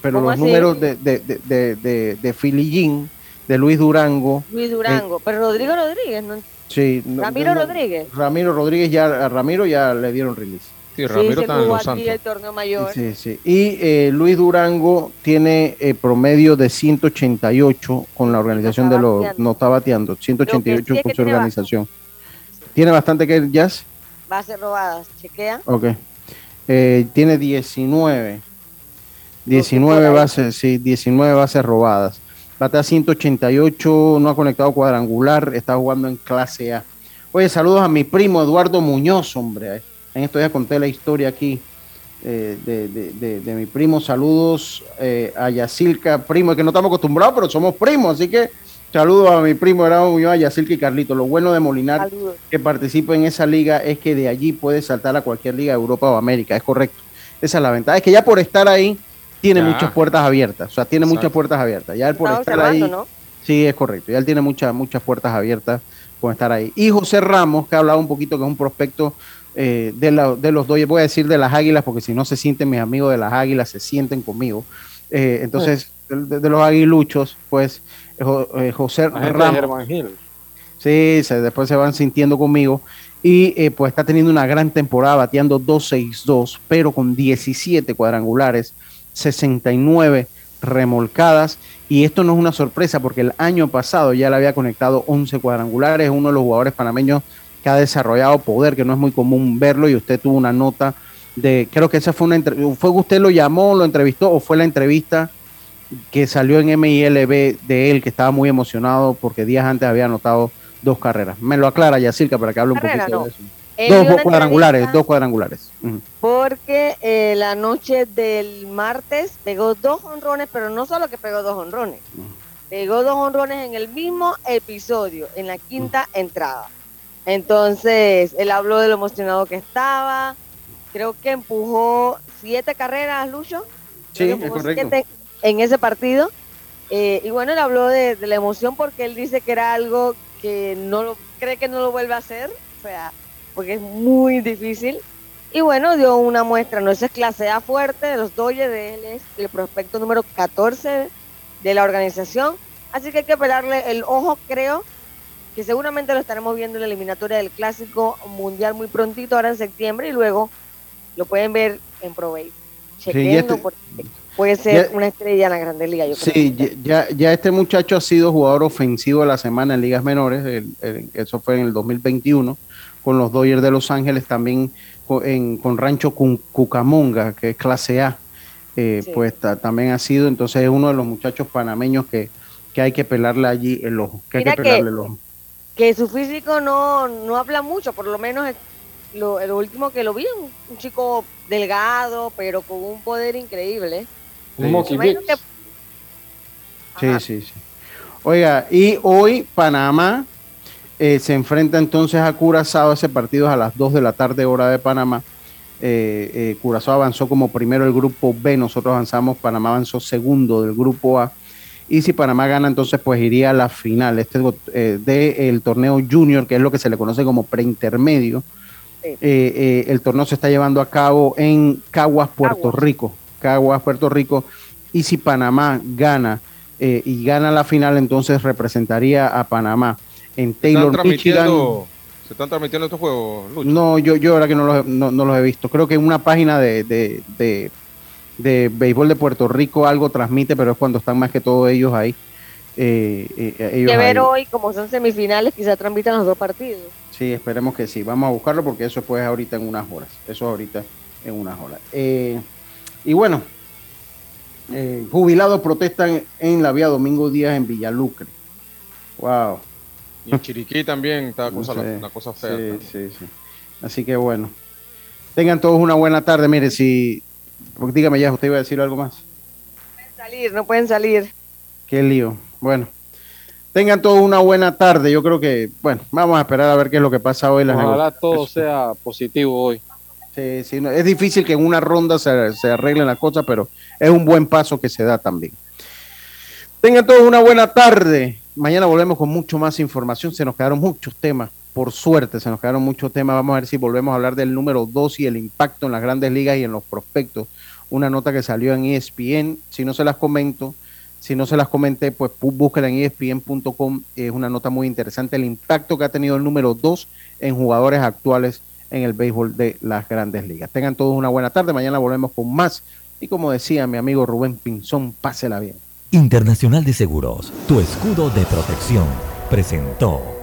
pero ¿Cómo los así? números de, de, de, de, de, Filillín, de Luis Durango, Luis Durango. Pero Rodrigo Rodríguez, ¿no? sí, Ramiro no- Rodríguez. Ramiro Rodríguez ya, a Ramiro ya le dieron release. Sí, sí, se jugó aquí el torneo mayor. Sí, sí. Y eh, Luis Durango tiene eh, promedio de 188 con la organización de los. bateando. No está bateando, Lo 188 que sí es con su organización. ¿Tiene bastante que Jazz? Bases robadas. Chequea. Ok. Eh, tiene 19. 19 por ahí. bases, sí, 19 bases robadas. Batea 188, no ha conectado cuadrangular, está jugando en clase A. Oye, saludos a mi primo Eduardo Muñoz, hombre. En esto ya conté la historia aquí eh, de, de- de- de mi primo. Saludos eh, a Yacilca, primo, que no estamos acostumbrados, pero somos primos, así que saludos a mi primo Eduardo Muñoz, a Yacilca y Carlito. Lo bueno de Molinar Saludos. que participa en esa liga es que de allí puede saltar a cualquier liga de Europa o América, es correcto. Esa es la ventaja. Es que ya por estar ahí tiene Ya. muchas puertas abiertas, o sea, tiene muchas puertas abiertas. Ya él por estar ahí, sí, es correcto. Ya él tiene muchas muchas puertas abiertas por estar ahí. Y José Ramos, que ha hablado un poquito, que es un prospecto eh, de, la- de los Dodgers, voy a decir de las Águilas, porque si no se sienten mis amigos de las Águilas, se sienten conmigo. Eh, entonces, de, de los aguiluchos, pues eh, Jo- José Ramos. Sí, se, después se van sintiendo conmigo. Y eh, pues está teniendo una gran temporada, bateando 2-6-2, pero con 17 cuadrangulares, 69 remolcadas. Y esto no es una sorpresa porque el año pasado ya le había conectado 11 cuadrangulares. Es uno de los jugadores panameños que ha desarrollado poder, que no es muy común verlo. Y usted tuvo una nota de, creo que esa fue una entrevista, fue que usted lo llamó, lo entrevistó o fue la entrevista que salió en MILB de él, que estaba muy emocionado porque días antes había anotado dos carreras. Me lo aclara Yacirca para que hable un Carrera, poquito no. de eso. Dos cuadrangulares, dos cuadrangulares. Porque eh, la noche del martes pegó dos honrones, pero no solo que pegó dos honrones, pegó dos honrones en el mismo episodio, en la quinta entrada. Entonces, él habló de lo emocionado que estaba, creo que empujó siete carreras, Lucho. Sí, es correcto. En ese partido. Eh, y bueno, él habló de, de la emoción porque él dice que era algo que no lo cree que no lo vuelve a hacer, o sea, porque es muy difícil. Y bueno, dio una muestra, no esa es clase A fuerte de los Dodgers, de él es el prospecto número 14 de la organización. Así que hay que pelarle el ojo, creo, que seguramente lo estaremos viendo en la eliminatoria del Clásico Mundial muy prontito, ahora en septiembre, y luego lo pueden ver en Pro Base. ya Chequenlo, este- porque puede ser ya- una estrella en la Grande Liga, yo creo. Sí, ya, ya este muchacho ha sido jugador ofensivo de la semana en ligas menores, el- el- eso fue en el 2021, con los Dodgers de Los Ángeles, también co- en- con Rancho Cucamonga, que es clase A, eh, Sí. pues ta- también ha sido, entonces es uno de los muchachos panameños que, que hay que pelarle allí el ojo, que hay Mira que- pelarle el ojo. Que su físico no, no habla mucho, por lo menos lo, lo último que lo vi, un, un chico delgado, pero con un poder increíble. Un Beats. Sí, sí, sí. Oiga, y hoy Panamá eh, se enfrenta entonces a Curazao. Ese partido es a las 2 de la tarde, hora de Panamá. Eh, eh, Curazao avanzó como primero el grupo B, nosotros avanzamos, Panamá avanzó segundo del grupo A. Y si Panamá gana, entonces pues iría a la final este eh, del torneo junior, que es lo que se le conoce como preintermedio. Eh, eh, el torneo se está llevando a cabo en Caguas, Puerto Caguas. Rico. Caguas, Puerto Rico. Y si Panamá gana eh, y gana la final, entonces representaría a Panamá en Taylor, Michigan. ¿Se están transmitiendo estos juegos, Lucho? No, yo, yo ahora que no los, no, los he visto. Creo que en una página de, de, de, de, béisbol de Puerto Rico algo transmite, pero es cuando están más que todos ellos ahí. Eh, eh, ellos que ver hoy, como son semifinales, quizá transmitan los dos partidos. Sí, esperemos que sí. Vamos a buscarlo porque eso pues ahorita en unas horas. Eso ahorita en unas horas. Eh, y bueno, eh, jubilados protestan en la vía Domingo Díaz en Villalucre. Wow. Y en Chiriquí también está <laughs> cosa, la, cosa fea. Sí, sí, sí. Así que bueno. Tengan todos una buena tarde. Mire, si. Dígame ya, usted iba a decir algo más. No pueden salir, no pueden salir. Qué lío. Bueno. Tengan todos una buena tarde. Yo creo que, bueno, vamos a esperar a ver qué es lo que pasa hoy. Ojalá todo sea positivo hoy. Sí, sí, es difícil que en una ronda se, se arreglen las cosas, pero es un buen paso que se da también. Tengan todos una buena tarde. Mañana volvemos con mucho más información. Se nos quedaron muchos temas. Por suerte, se nos quedaron muchos temas. Vamos a ver si volvemos a hablar del número 2 y el impacto en las grandes ligas y en los prospectos. Una nota que salió en ESPN. Si no se las comento, si no se las comenté, pues búsquela en espn.com. Es una nota muy interesante. El impacto que ha tenido el número 2 en jugadores actuales en el béisbol de las grandes ligas. Tengan todos una buena tarde. Mañana volvemos con más. Y como decía mi amigo Rubén Pinzón, pásela bien. Internacional de Seguros, tu escudo de protección, presentó.